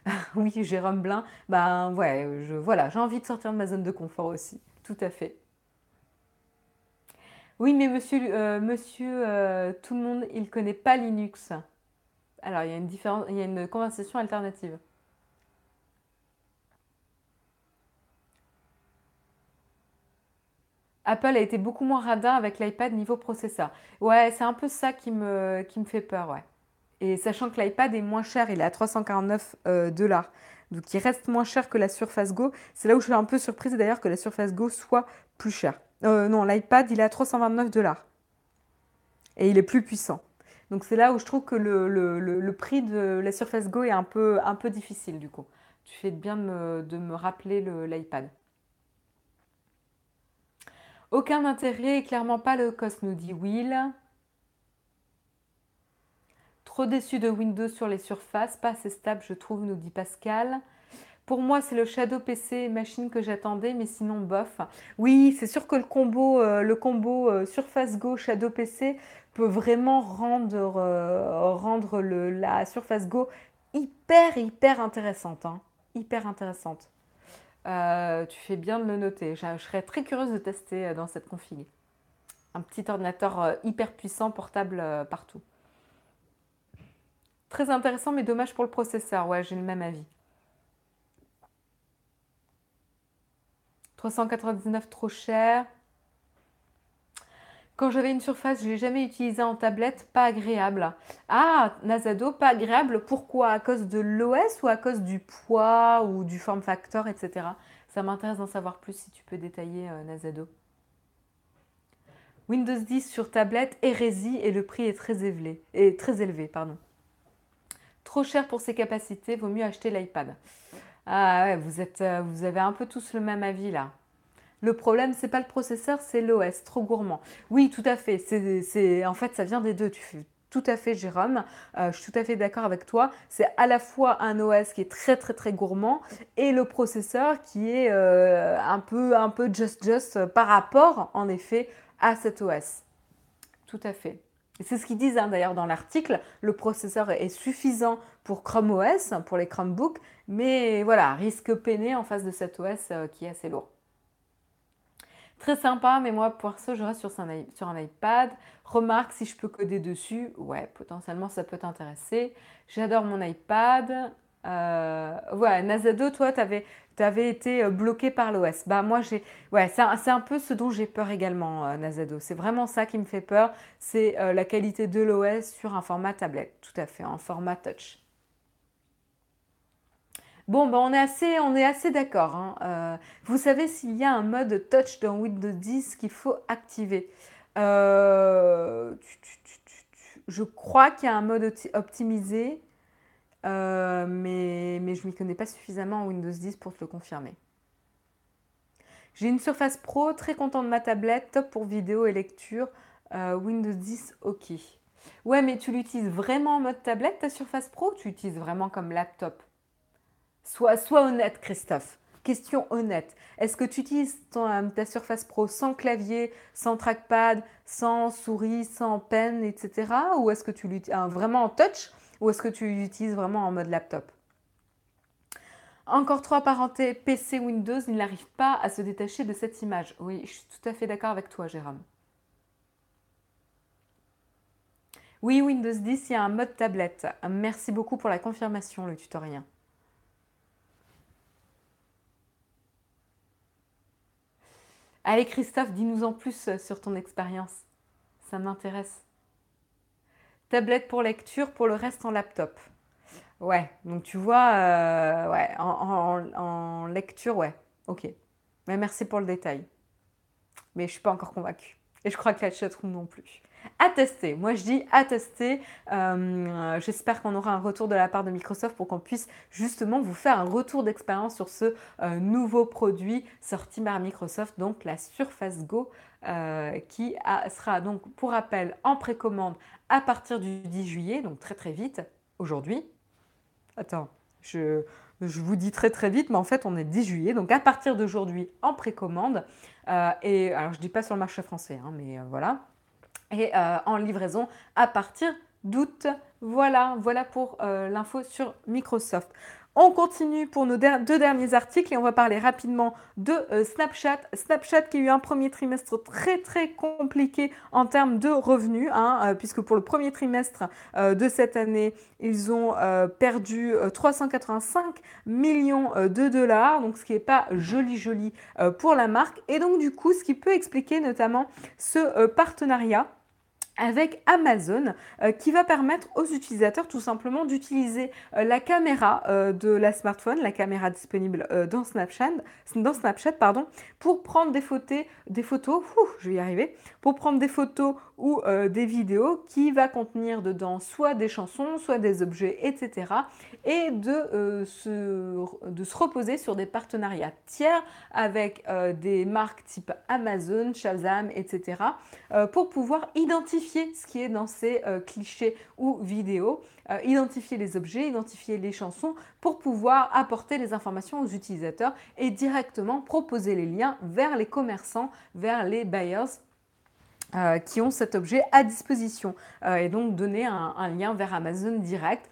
oui, Jérôme Blin, ben ouais, voilà, j'ai envie de sortir de ma zone de confort aussi. Tout à fait. Oui, mais monsieur, euh, euh, tout le monde, il ne connaît pas Linux. Alors, il y a une, différence, il y a une conversation alternative. Apple a été beaucoup moins radin avec l'iPad niveau processeur. Ouais, c'est un peu ça qui me, fait peur. Et sachant que l'iPad est moins cher, il est à 349 euh, dollars donc il reste moins cher que la Surface Go. C'est là où je suis un peu surprise d'ailleurs que la Surface Go soit plus chère. Euh, non, l'iPad, il est à 329 dollars. Et il est plus puissant. Donc c'est là où je trouve que le, prix de la Surface Go est un peu, un peu difficile du coup. Tu fais bien de me, rappeler l'iPad. Aucun intérêt, clairement pas le cost, nous dit Will. Trop déçu de Windows sur les surfaces, pas assez stable, je trouve, nous dit Pascal. Pour moi, c'est le Shadow PC machine que j'attendais, mais sinon bof. Oui, c'est sûr que le combo, euh, le combo euh, Surface Go Shadow PC peut vraiment rendre, euh, rendre le, la Surface Go hyper, hyper intéressante. Hein. Hyper intéressante. tu fais bien de le noter. Je, je, serais très curieuse de tester dans cette config. Un petit ordinateur hyper puissant, portable partout. Très intéressant, mais dommage pour le processeur. Ouais, j'ai le même avis. 399 trop cher. Quand j'avais une surface, je l'ai jamais utilisée en tablette, pas agréable. Ah, Nazado, pas agréable. Pourquoi? À cause de l'OS ou à cause du poids ou du form factor, etc. Ça m'intéresse d'en savoir plus si tu peux détailler euh, Nazado. Windows 10 sur tablette, hérésie et le prix est très élevé. Et très élevé pardon. Trop cher pour ses capacités, vaut mieux acheter l'iPad. Ah vous, êtes, euh, vous avez un peu tous le même avis là. Le problème, c'est pas le processeur, c'est l'OS, trop gourmand. Oui, tout à fait. C'est, en fait, ça vient des deux. Tu fais tout à fait, Jérôme. Euh, je suis tout à fait d'accord avec toi. C'est à la fois un OS qui est très très très gourmand et le processeur qui est euh, un peu un peu just just par rapport, en effet, à cet OS. Tout à fait. C'est ce qu'ils disent hein, d'ailleurs dans l'article. Le processeur est suffisant pour Chrome OS, pour les Chromebooks, mais voilà, risque peiné en face de cet OS euh, qui est assez lourd. Très sympa, mais moi, pour ça, je reste sur un, iPad. Remarque, si je peux coder dessus, ouais, potentiellement, ça peut t'intéresser. J'adore mon iPad. Euh, voilà, Nazado, toi, tu avais, avais, été euh, bloqué par l'OS. Bah, moi, j'ai. Ouais, c'est un, un, peu ce dont j'ai peur également, euh, Nazado. C'est vraiment ça qui me fait peur. C'est la qualité de l'OS sur un format tablette. Tout à fait, en format touch. Bon, ben on est assez, on est assez d'accord. Hein. vous savez s'il y a un mode touch dans Windows 10 qu'il faut activer? je crois qu'il y a un mode optimisé. Euh, mais, mais je ne m'y connais pas suffisamment en Windows 10 pour te le confirmer. J'ai une Surface Pro, très content de ma tablette, top pour vidéo et lecture. Euh, Windows 10, ok. Ouais, mais tu l'utilises vraiment en mode tablette, ta Surface Pro, tu l'utilises vraiment comme laptop? Sois, sois honnête, Christophe. Question honnête. Est-ce que tu utilises euh, ta Surface Pro sans clavier, sans trackpad, sans souris, sans pen, etc. Ou est-ce que tu l'utilises vraiment en touch? Ou est-ce que tu l'utilises vraiment en mode laptop? Encore trois parentés PC Windows, il n'arrive pas à se détacher de cette image. Oui, je suis tout à fait d'accord avec toi, Jérôme. Oui, Windows 10, il y a un mode tablette. Merci beaucoup pour la confirmation, le tutoriel. Allez, Christophe, dis-nous en plus sur ton expérience. Ça m'intéresse. Tablette pour lecture, pour le reste en laptop. Ouais, donc tu vois, euh, ouais, en, lecture, ouais, ok. Mais merci pour le détail. Mais je suis pas encore convaincue. Et je crois que la chatroom non plus. À tester. Moi, je dis à tester. Euh, j'espère qu'on aura un retour de la part de Microsoft pour qu'on puisse justement vous faire un retour d'expérience sur ce euh, nouveau produit sorti par Microsoft, donc la Surface Go, qui sera donc pour rappel en précommande à partir du 10 juillet, donc très très vite, aujourd'hui. Attends, je, vous dis très très vite, mais en fait on est 10 juillet, donc à partir d'aujourd'hui en précommande. Euh, et alors je dis pas sur le marché français, hein, mais euh, voilà. Et euh, en livraison à partir d'août. Voilà, voilà pour l'info sur Microsoft. On continue pour nos deux derniers articles et on va parler rapidement de euh, Snapchat. Snapchat qui a eu un premier trimestre très très compliqué en termes de revenus, hein, euh, puisque pour le premier trimestre euh, de cette année, ils ont perdu 385 millions de dollars, donc ce qui n'est pas joli joli pour la marque. Et donc du coup, ce qui peut expliquer notamment ce partenariat avec Amazon euh, qui va permettre aux utilisateurs tout simplement d'utiliser euh, la caméra euh, de la smartphone, la caméra disponible dans Snapchat, dans Snapchat pardon, pour prendre des photos, des photos je vais y arriver, pour prendre des photos ou des vidéos qui va contenir dedans soit des chansons, soit des objets, etc. et de, se, de se reposer sur des partenariats tiers avec des marques type Amazon, Shazam, etc. pour pouvoir identifier vérifier ce qui est dans ces clichés ou vidéos, identifier les objets, identifier les chansons pour pouvoir apporter les informations aux utilisateurs et directement proposer les liens vers les commerçants, vers les buyers qui ont cet objet à disposition et donc donner un, lien vers Amazon direct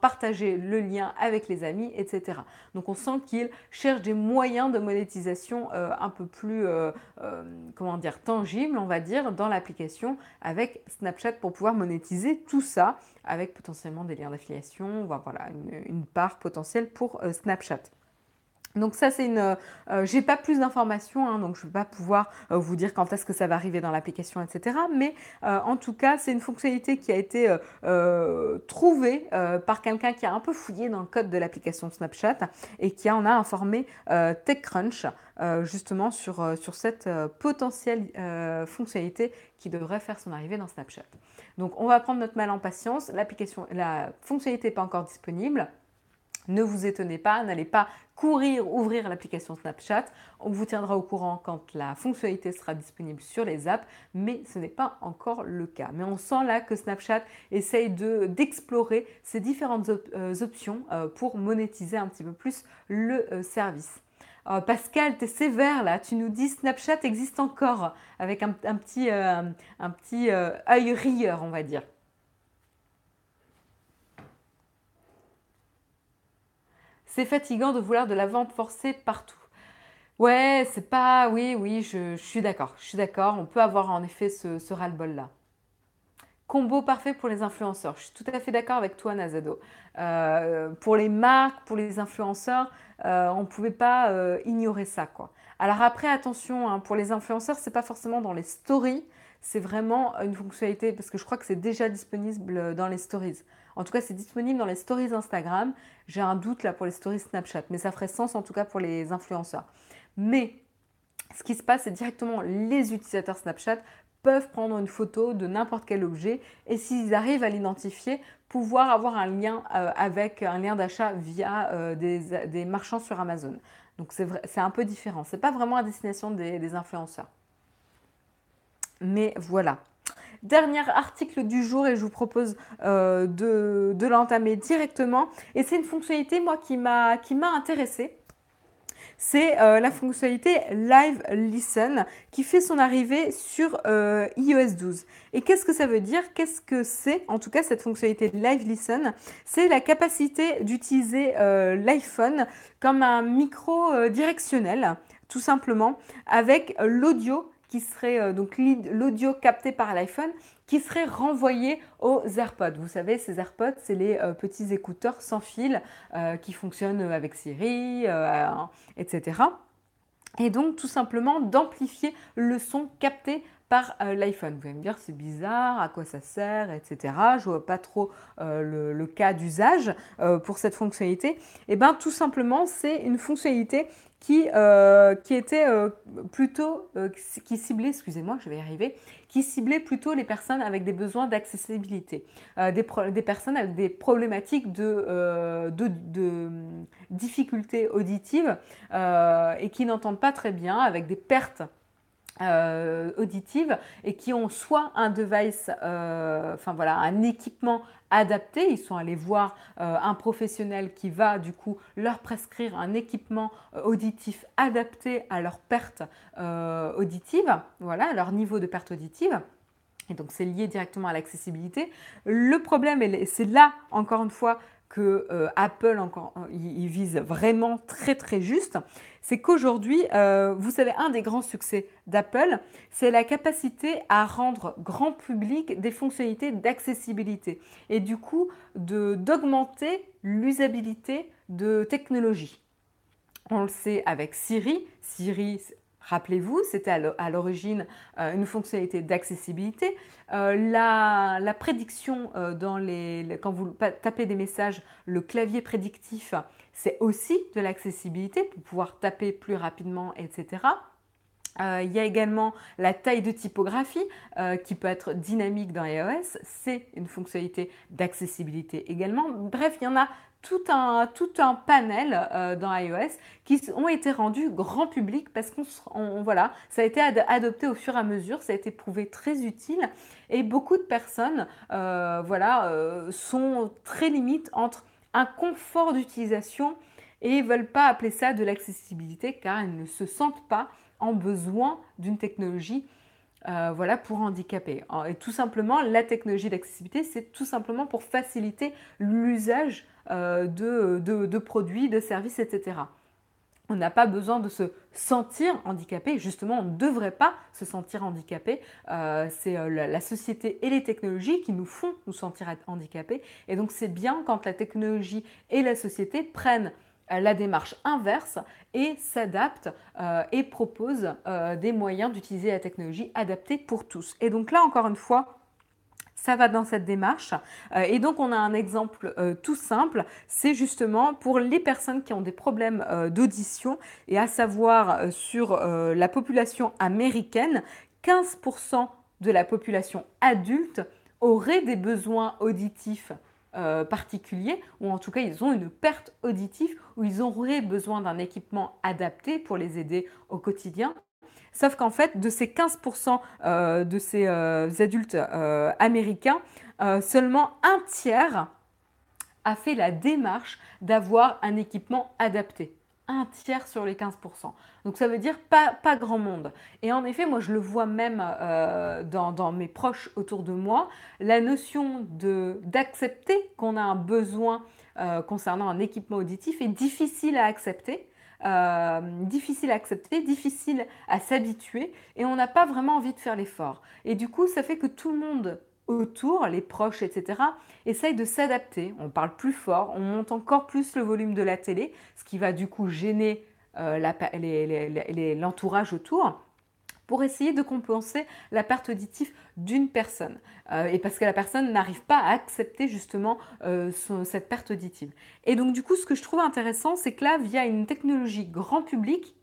partager le lien avec les amis, etc. Donc on sent qu'il cherche des moyens de monétisation euh, un peu plus, euh, euh, comment dire, tangibles, on va dire, dans l'application avec Snapchat pour pouvoir monétiser tout ça avec potentiellement des liens d'affiliation, voilà, une, part potentielle pour Snapchat. Donc ça, c'est une... Euh, j'ai pas plus d'informations, hein, donc je ne vais pas pouvoir euh, vous dire quand est-ce que ça va arriver dans l'application, etc. Mais euh, en tout cas, c'est une fonctionnalité qui a été trouvée par quelqu'un qui a un peu fouillé dans le code de l'application Snapchat et qui en a informé TechCrunch justement sur, sur cette potentielle fonctionnalité qui devrait faire son arrivée dans Snapchat. Donc on va prendre notre mal en patience. L'application, la fonctionnalité n'est pas encore disponible. Ne vous étonnez pas, n'allez pas courir ouvrir l'application Snapchat. On vous tiendra au courant quand la fonctionnalité sera disponible sur les apps, mais ce n'est pas encore le cas. Mais on sent là que Snapchat essaye d'explorer ces différentes euh, options euh, pour monétiser un petit peu plus le euh, service. Pascal, tu es sévère là, tu nous dis Snapchat existe encore avec un, petit, un petit œil rieur, on va dire. C'est fatigant de vouloir de la vente forcée partout. Ouais, c'est pas. Oui, oui, je, suis d'accord. Je suis d'accord. On peut avoir en effet ce, ce ras-le-bol là. Combo parfait pour les influenceurs. Je suis tout à fait d'accord avec toi, Nazado. Euh, pour les marques, pour les influenceurs, euh, on ne pouvait pas euh, ignorer ça. Quoi. Alors après, attention, hein, pour les influenceurs, ce n'est pas forcément dans les stories, c'est vraiment une fonctionnalité, parce que je crois que c'est déjà disponible dans les stories. En tout cas, c'est disponible dans les stories Instagram. J'ai un doute là pour les stories Snapchat, mais ça ferait sens en tout cas pour les influenceurs. Mais ce qui se passe, c'est directement les utilisateurs Snapchat peuvent prendre une photo de n'importe quel objet et s'ils arrivent à l'identifier, pouvoir avoir un lien euh, avec un lien d'achat via euh, des, marchands sur Amazon. Donc c'est un peu différent. Ce n'est pas vraiment à destination des influenceurs. Mais voilà. Dernier article du jour et je vous propose euh, de, l'entamer directement. Et c'est une fonctionnalité, moi, qui m'a intéressée c'est euh, la fonctionnalité Live Listen qui fait son arrivée sur euh, iOS 12. Et qu'est-ce que ça veut dire? Qu'est-ce que c'est? En tout cas, cette fonctionnalité Live Listen, c'est la capacité d'utiliser l'iPhone comme un micro directionnel, tout simplement, avec l'audio qui serait euh, donc l'audio capté par l'iPhone qui serait renvoyé aux AirPods. Vous savez, ces AirPods, c'est les euh, petits écouteurs sans fil euh, qui fonctionnent avec Siri, etc. Et donc tout simplement d'amplifier le son capté par l'iPhone. Vous allez me dire c'est bizarre, à quoi ça sert, etc. Je vois pas trop le, cas d'usage pour cette fonctionnalité. Et eh bien tout simplement c'est une fonctionnalité qui, euh, qui était euh, plutôt, euh, qui ciblait, excusez-moi, je vais y arriver, qui ciblait plutôt les personnes avec des besoins d'accessibilité, des, personnes avec des problématiques de difficultés auditives et qui n'entendent pas très bien, avec des pertes euh, auditives et qui ont soit un device, euh, enfin voilà, un équipement adapté. Ils sont allés voir euh, un professionnel qui va du coup leur prescrire un équipement auditif adapté à leur perte auditive, voilà, à leur niveau de perte auditive. Et donc c'est lié directement à l'accessibilité. Le problème, et c'est là encore une fois que Apple encore, il, vise vraiment très très juste, c'est qu'aujourd'hui, euh, vous savez, un des grands succès d'Apple, c'est la capacité à rendre grand public des fonctionnalités d'accessibilité et du coup d'augmenter l'usabilité de technologies. On le sait avec Siri. Siri, Rappelez-vous, c'était à l'origine euh, une fonctionnalité d'accessibilité. Euh, la, prédiction euh, dans les, quand vous tapez des messages, le clavier prédictif, c'est aussi de l'accessibilité pour pouvoir taper plus rapidement, etc. il y a également la taille de typographie qui peut être dynamique dans iOS. C'est une fonctionnalité d'accessibilité également. Bref, il y en a tout un, tout un panel euh, dans iOS qui ont été rendus grand public parce qu'on voilà, ça a été adopté au fur et à mesure, ça a été prouvé très utile et beaucoup de personnes euh, voilà, euh, sont très limites entre un confort d'utilisation et veulent pas appeler ça de l'accessibilité car elles ne se sentent pas en besoin d'une technologie voilà, pour handicapés. Et tout simplement, la technologie d'accessibilité, c'est tout simplement pour faciliter l'usage euh, de, produits, de services, etc. On n'a pas besoin de se sentir handicapé. Justement, on ne devrait pas se sentir handicapé. Euh, c'est la, société et les technologies qui nous font nous sentir handicapés. Et donc, c'est bien quand la technologie et la société prennent euh, la démarche inverse et s'adapte euh, et propose euh, des moyens d'utiliser la technologie adaptés pour tous. Et donc là, encore une fois, ça va dans cette démarche. et donc, on a un exemple tout simple, c'est justement pour les personnes qui ont des problèmes d'audition, et à savoir sur la population américaine, 15% de la population adulte aurait des besoins auditifs euh, particuliers, ou en tout cas ils ont une perte auditive, ou ils auraient besoin d'un équipement adapté pour les aider au quotidien. Sauf qu'en fait, de ces 15% euh, de ces euh, adultes américains, seulement un tiers a fait la démarche d'avoir un équipement adapté un tiers sur les 15%. Donc ça veut dire pas, grand monde. Et en effet, moi je le vois même euh, dans, mes proches autour de moi, la notion d'accepter qu'on a un besoin euh, concernant un équipement auditif est difficile à accepter. Euh, difficile à accepter, difficile à s'habituer et on n'a pas vraiment envie de faire l'effort. Et du coup, ça fait que tout le monde autour, les proches, etc., essayent de s'adapter. On parle plus fort, on monte encore plus le volume de la télé, ce qui va du coup gêner euh, l'entourage autour pour essayer de compenser la perte auditive d'une personne. Euh, et parce que la personne n'arrive pas à accepter justement euh, cette perte auditive. Et donc du coup, ce que je trouve intéressant, c'est que là, via une technologie grand public,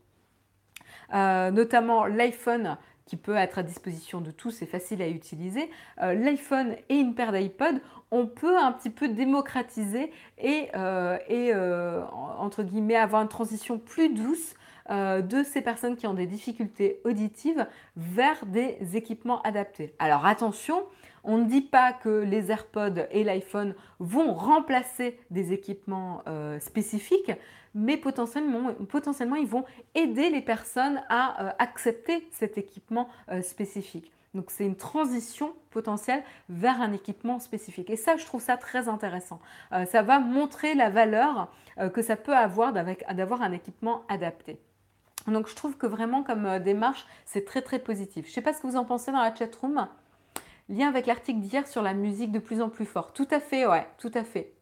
notamment l'iPhone qui peut être à disposition de tous et facile à utiliser, euh, l'iPhone et une paire d'iPod, on peut un petit peu démocratiser et, euh, euh, entre guillemets avoir une transition plus douce de ces personnes qui ont des difficultés auditives vers des équipements adaptés. Alors attention, on ne dit pas que les AirPods et l'iPhone vont remplacer des équipements spécifiques, mais potentiellement, ils vont aider les personnes à euh, accepter cet équipement euh, spécifique. Donc c'est une transition potentielle vers un équipement spécifique. Et ça, je trouve ça très intéressant. Euh, ça va montrer la valeur que ça peut avoir d'avoir un équipement adapté. Donc je trouve que vraiment comme démarche, c'est très très positif. Je ne sais pas ce que vous en pensez dans la chat room. Lien avec l'article d'hier sur la musique de plus en plus fort. Tout à fait, ouais, tout à fait.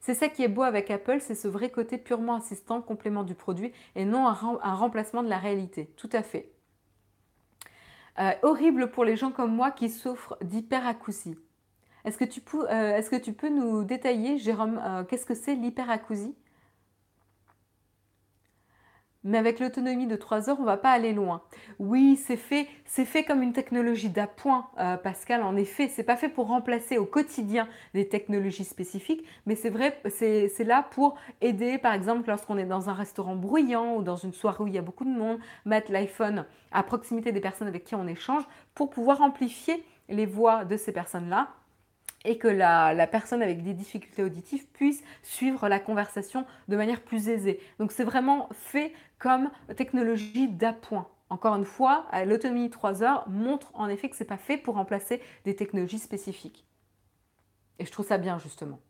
C'est ça qui est beau avec Apple, c'est ce vrai côté purement assistant, complément du produit et non un, remplacement de la réalité. Tout à fait. Euh, horrible pour les gens comme moi qui souffrent d'hyperacousie. Est-ce que, tu peux, euh, peux nous détailler, Jérôme, euh, qu'est-ce que c'est l'hyperacousie? Mais avec l'autonomie de 3 heures, on ne va pas aller loin. Oui, c'est fait, c'est fait comme une technologie d'appoint, euh, Pascal. En effet, c'est pas fait pour remplacer au quotidien des technologies spécifiques, mais c'est vrai, c'est, là pour aider, par exemple, lorsqu'on est dans un restaurant bruyant ou dans une soirée où il y a beaucoup de monde, mettre l'iPhone à proximité des personnes avec qui on échange pour pouvoir amplifier les voix de ces personnes-là et que la, personne avec des difficultés auditives puisse suivre la conversation de manière plus aisée. Donc c'est vraiment fait comme technologie d'appoint. Encore une fois, l'autonomie 3 heures montre en effet que ce n'est pas fait pour remplacer des technologies spécifiques. Et je trouve ça bien justement.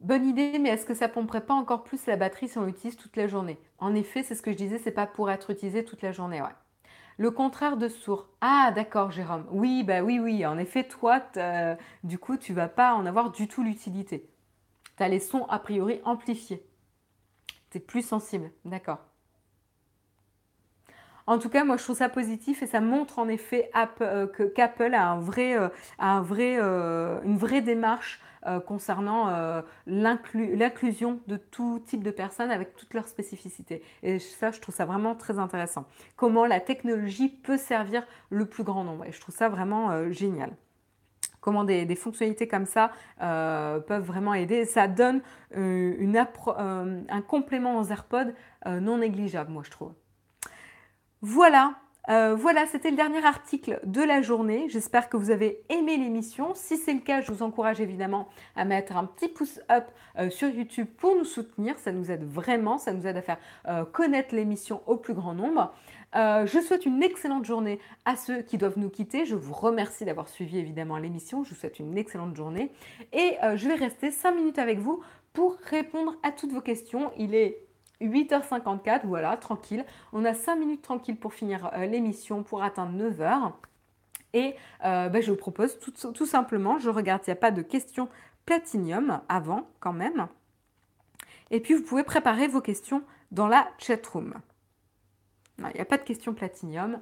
Bonne idée, mais est-ce que ça pomperait pas encore plus la batterie si on l'utilise toute la journée? En effet, c'est ce que je disais, c'est pas pour être utilisé toute la journée, ouais. Le contraire de sourd. Ah, d'accord, Jérôme. Oui, bah oui, oui. En effet, toi, du coup, tu vas pas en avoir du tout l'utilité. Tu as les sons a priori amplifiés. Tu es plus sensible. D'accord. En tout cas, moi, je trouve ça positif et ça montre en effet euh, qu'Apple a, un vrai, euh, un vrai, euh, une vraie démarche concernant l'inclusion de tout type de personnes avec toutes leurs spécificités. Et ça, je trouve ça vraiment très intéressant. Comment la technologie peut servir le plus grand nombre. Et je trouve ça vraiment génial. comment des, fonctionnalités comme ça peuvent vraiment aider. Ça donne un complément aux AirPods non négligeable, moi je trouve. Voilà, euh, voilà, c'était le dernier article de la journée. J'espère que vous avez aimé l'émission. Si c'est le cas, je vous encourage évidemment à mettre un petit pouce up euh, sur YouTube pour nous soutenir. Ça nous aide vraiment, ça nous aide à faire euh, connaître l'émission au plus grand nombre. je souhaite une excellente journée à ceux qui doivent nous quitter. Je vous remercie d'avoir suivi évidemment l'émission. Je vous souhaite une excellente journée. Et je vais rester 5 minutes avec vous pour répondre à toutes vos questions. Il est 8h54, voilà, tranquille. On a 5 minutes tranquilles pour finir euh, l'émission, pour atteindre 9h. Et euh, ben, je vous propose tout, simplement, je regarde s'il n'y a pas de questions platinium avant quand même. Et puis vous pouvez préparer vos questions dans la chatroom. Il n'y a pas de questions platinium.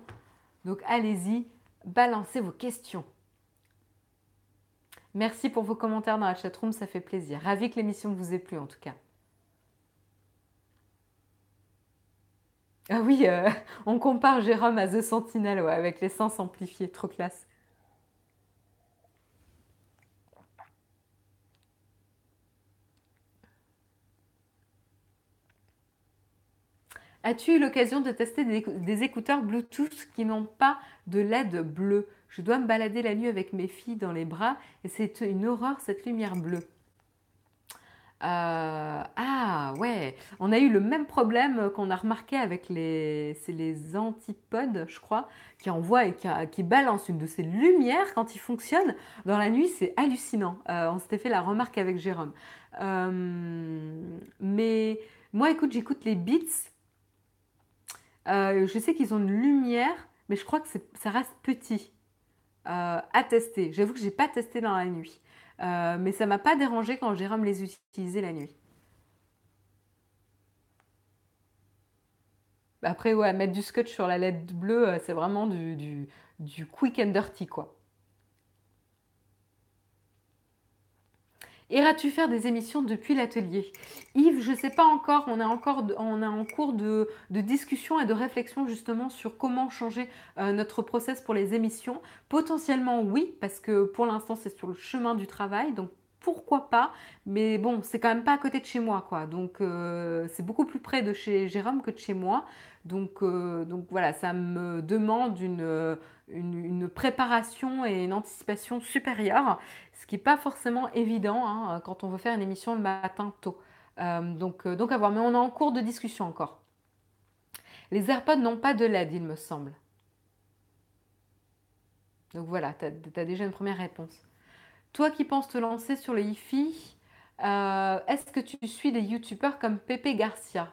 Donc allez-y, balancez vos questions. Merci pour vos commentaires dans la chatroom, ça fait plaisir. Ravi que l'émission vous ait plu en tout cas. Ah oui, euh, on compare Jérôme à The Sentinel, ouais, avec les sens amplifiés, trop classe. As-tu eu l'occasion de tester des, des écouteurs Bluetooth qui n'ont pas de LED bleu? Je dois me balader la nuit avec mes filles dans les bras et c'est une horreur cette lumière bleue. Euh, ah ouais, on a eu le même problème qu'on a remarqué avec les, les antipodes, je crois, qui envoient et qui, balancent une de ces lumières quand ils fonctionnent dans la nuit. C'est hallucinant. Euh, on s'était fait la remarque avec Jérôme. Euh, mais moi, écoute, j'écoute les Beats. je sais qu'ils ont une lumière, mais je crois que ça reste petit à tester. J'avoue que j'ai pas testé dans la nuit. Euh, mais ça m'a pas dérangé quand Jérôme les utilisait la nuit. Après, ouais, mettre du scotch sur la LED bleue, euh, c'est vraiment du, du, du quick and dirty, quoi. Iras-tu faire des émissions depuis l'atelier? Yves, je ne sais pas encore, on est encore en cours de, discussion et de réflexion justement sur comment changer euh, notre process pour les émissions. Potentiellement oui, parce que pour l'instant c'est sur le chemin du travail, donc pourquoi pas Mais bon, c'est quand même pas à côté de chez moi, quoi. Donc euh, c'est beaucoup plus près de chez Jérôme que de chez moi. Donc, euh, donc voilà, ça me demande une, une, préparation et une anticipation supérieure ce qui n'est pas forcément évident hein, quand on veut faire une émission le matin tôt. Euh, donc, euh, donc à voir, mais on est en cours de discussion encore. Les AirPods n'ont pas de LED, il me semble. Donc voilà, tu as, déjà une première réponse. Toi qui penses te lancer sur le hi-fi, euh, est-ce que tu suis des youtubeurs comme Pepe Garcia?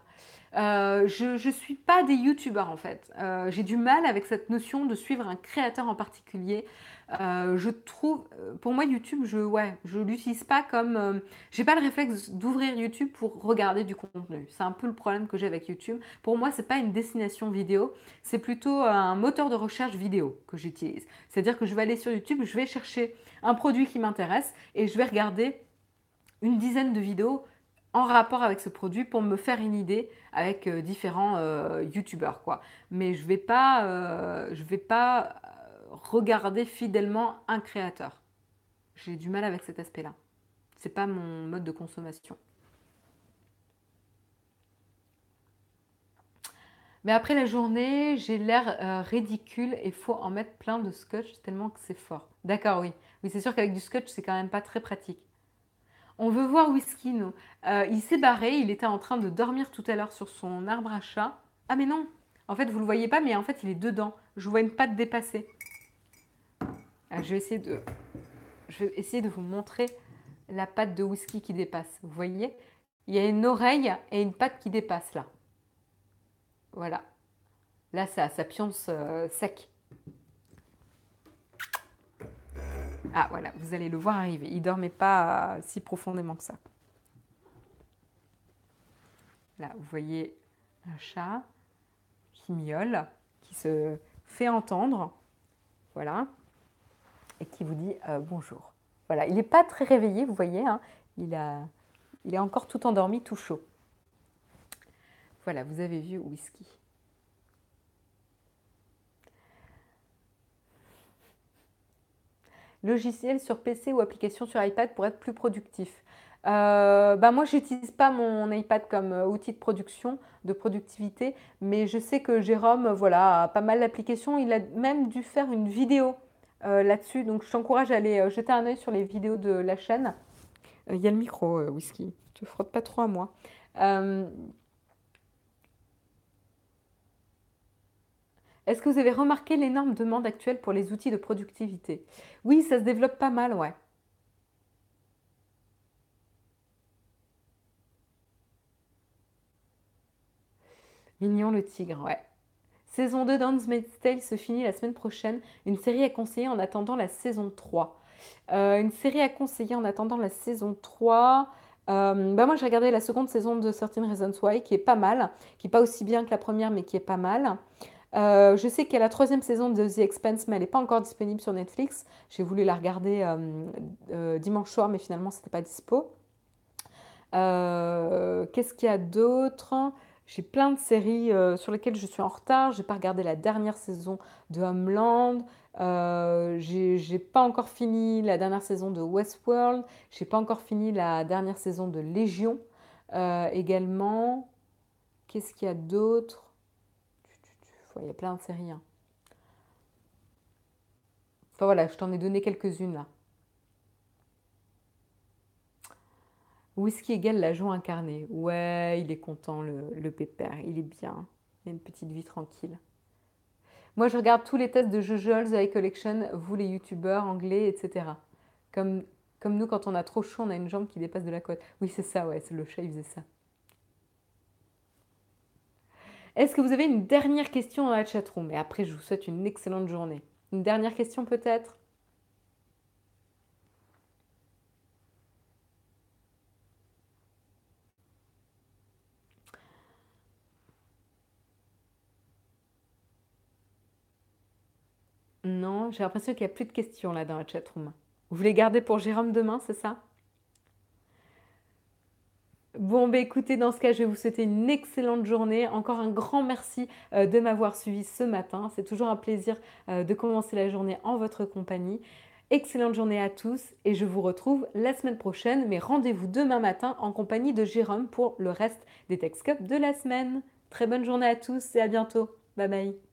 Je ne suis pas des youtubeurs en fait. J'ai du mal avec cette notion de suivre un créateur en particulier. Euh, je trouve, euh, pour moi, YouTube, je ouais, je l'utilise pas comme. Euh, j'ai pas le réflexe d'ouvrir YouTube pour regarder du contenu. C'est un peu le problème que j'ai avec YouTube. Pour moi, c'est pas une destination vidéo, c'est plutôt un moteur de recherche vidéo que j'utilise. C'est-à-dire que je vais aller sur YouTube, je vais chercher un produit qui m'intéresse et je vais regarder une dizaine de vidéos en rapport avec ce produit pour me faire une idée avec différents youtubeurs quoi. Mais je vais pas, je vais pas regarder fidèlement un créateur. J'ai du mal avec cet aspect-là. C'est pas mon mode de consommation. Mais après la journée, j'ai l'air euh, ridicule et faut en mettre plein de scotch tellement que c'est fort. D'accord, oui. Oui, c'est sûr qu'avec du scotch, c'est quand même pas très pratique. On veut voir Whisky, nous. Euh, il s'est barré, il était en train de dormir tout à l'heure sur son arbre à chat. Ah mais non, en fait, vous le voyez pas, mais en fait, il est dedans. Je vois une patte dépassée. Ah, je, vais essayer de, je vais de vous montrer la patte de whisky qui dépasse. Vous voyez? Il y a une oreille et une patte qui dépasse là. Voilà. Là, ça, ça pionce euh, sec. Ah voilà, vous allez le voir arriver. Il ne dormait pas euh, si profondément que ça. Là, vous voyez un chat qui miaule, qui se fait entendre. Voilà et qui vous dit euh, bonjour. Voilà, il n'est pas très réveillé, vous voyez, hein. il, il est encore tout endormi, tout chaud. Voilà, vous avez vu whisky. Logiciel sur PC ou application sur iPad pour être plus productif euh, bah moi, j'utilise pas mon iPad comme euh, outil de production, de productivité, mais je sais que Jérôme, voilà, a pas mal d'applications. Il a même dû faire une vidéo euh, là-dessus, donc je t'encourage à aller jeter un œil sur les vidéos de la chaîne. Il y a le micro, Whisky. Tu frottes pas trop à moi. Est-ce que vous avez remarqué l'énorme demande actuelle pour les outils de productivité? Oui, ça se développe pas mal, ouais. Mignon le tigre, ouais. Saison 2 d'Handmaid's Tale se finit la semaine prochaine. Une série à conseiller en attendant la saison 3. Euh, une série à conseiller en attendant la saison 3. Euh, bah moi, j'ai regardé la seconde saison de Certain Reasons Why, qui est pas mal, qui n'est pas aussi bien que la première, mais qui est pas mal. Euh, je sais qu'il y a la troisième saison de The Expanse, mais elle n'est pas encore disponible sur Netflix. J'ai voulu la regarder dimanche soir, mais finalement, ce n'était pas dispo. Qu'est-ce qu'il y a d'autre? J'ai plein de séries euh, sur lesquelles je suis en retard. Je n'ai pas regardé la dernière saison de Homeland. Euh, j'ai pas encore fini la dernière saison de Westworld. J'ai pas encore fini la dernière saison de Légion euh, également. Qu'est-ce qu'il y a d'autre? Il y a plein de séries. Hein. Enfin voilà, je t'en ai donné quelques-unes là. Whisky égale la joie incarnée. Ouais, il est content, le, pépère. Il est bien. Il a une petite vie tranquille. Moi, je regarde tous les tests de Jojo's Eye Collection, vous les youtubeurs anglais, etc. Comme, comme nous, quand on a trop chaud, on a une jambe qui dépasse de la côte. Oui, c'est ça, ouais, c'est le chat, il faisait ça. Est-ce que vous avez une dernière question dans la chatroom? Et après, je vous souhaite une excellente journée. Une dernière question peut-être? Non, j'ai l'impression qu'il n'y a plus de questions là dans la chatroom. Vous voulez garder pour Jérôme demain, c'est ça? Bon, bah écoutez, dans ce cas, je vais vous souhaiter une excellente journée. Encore un grand merci euh, de m'avoir suivi ce matin. C'est toujours un plaisir euh, de commencer la journée en votre compagnie. Excellente journée à tous et je vous retrouve la semaine prochaine. Mais rendez-vous demain matin en compagnie de Jérôme pour le reste des Text Cup de la semaine. Très bonne journée à tous et à bientôt. Bye bye.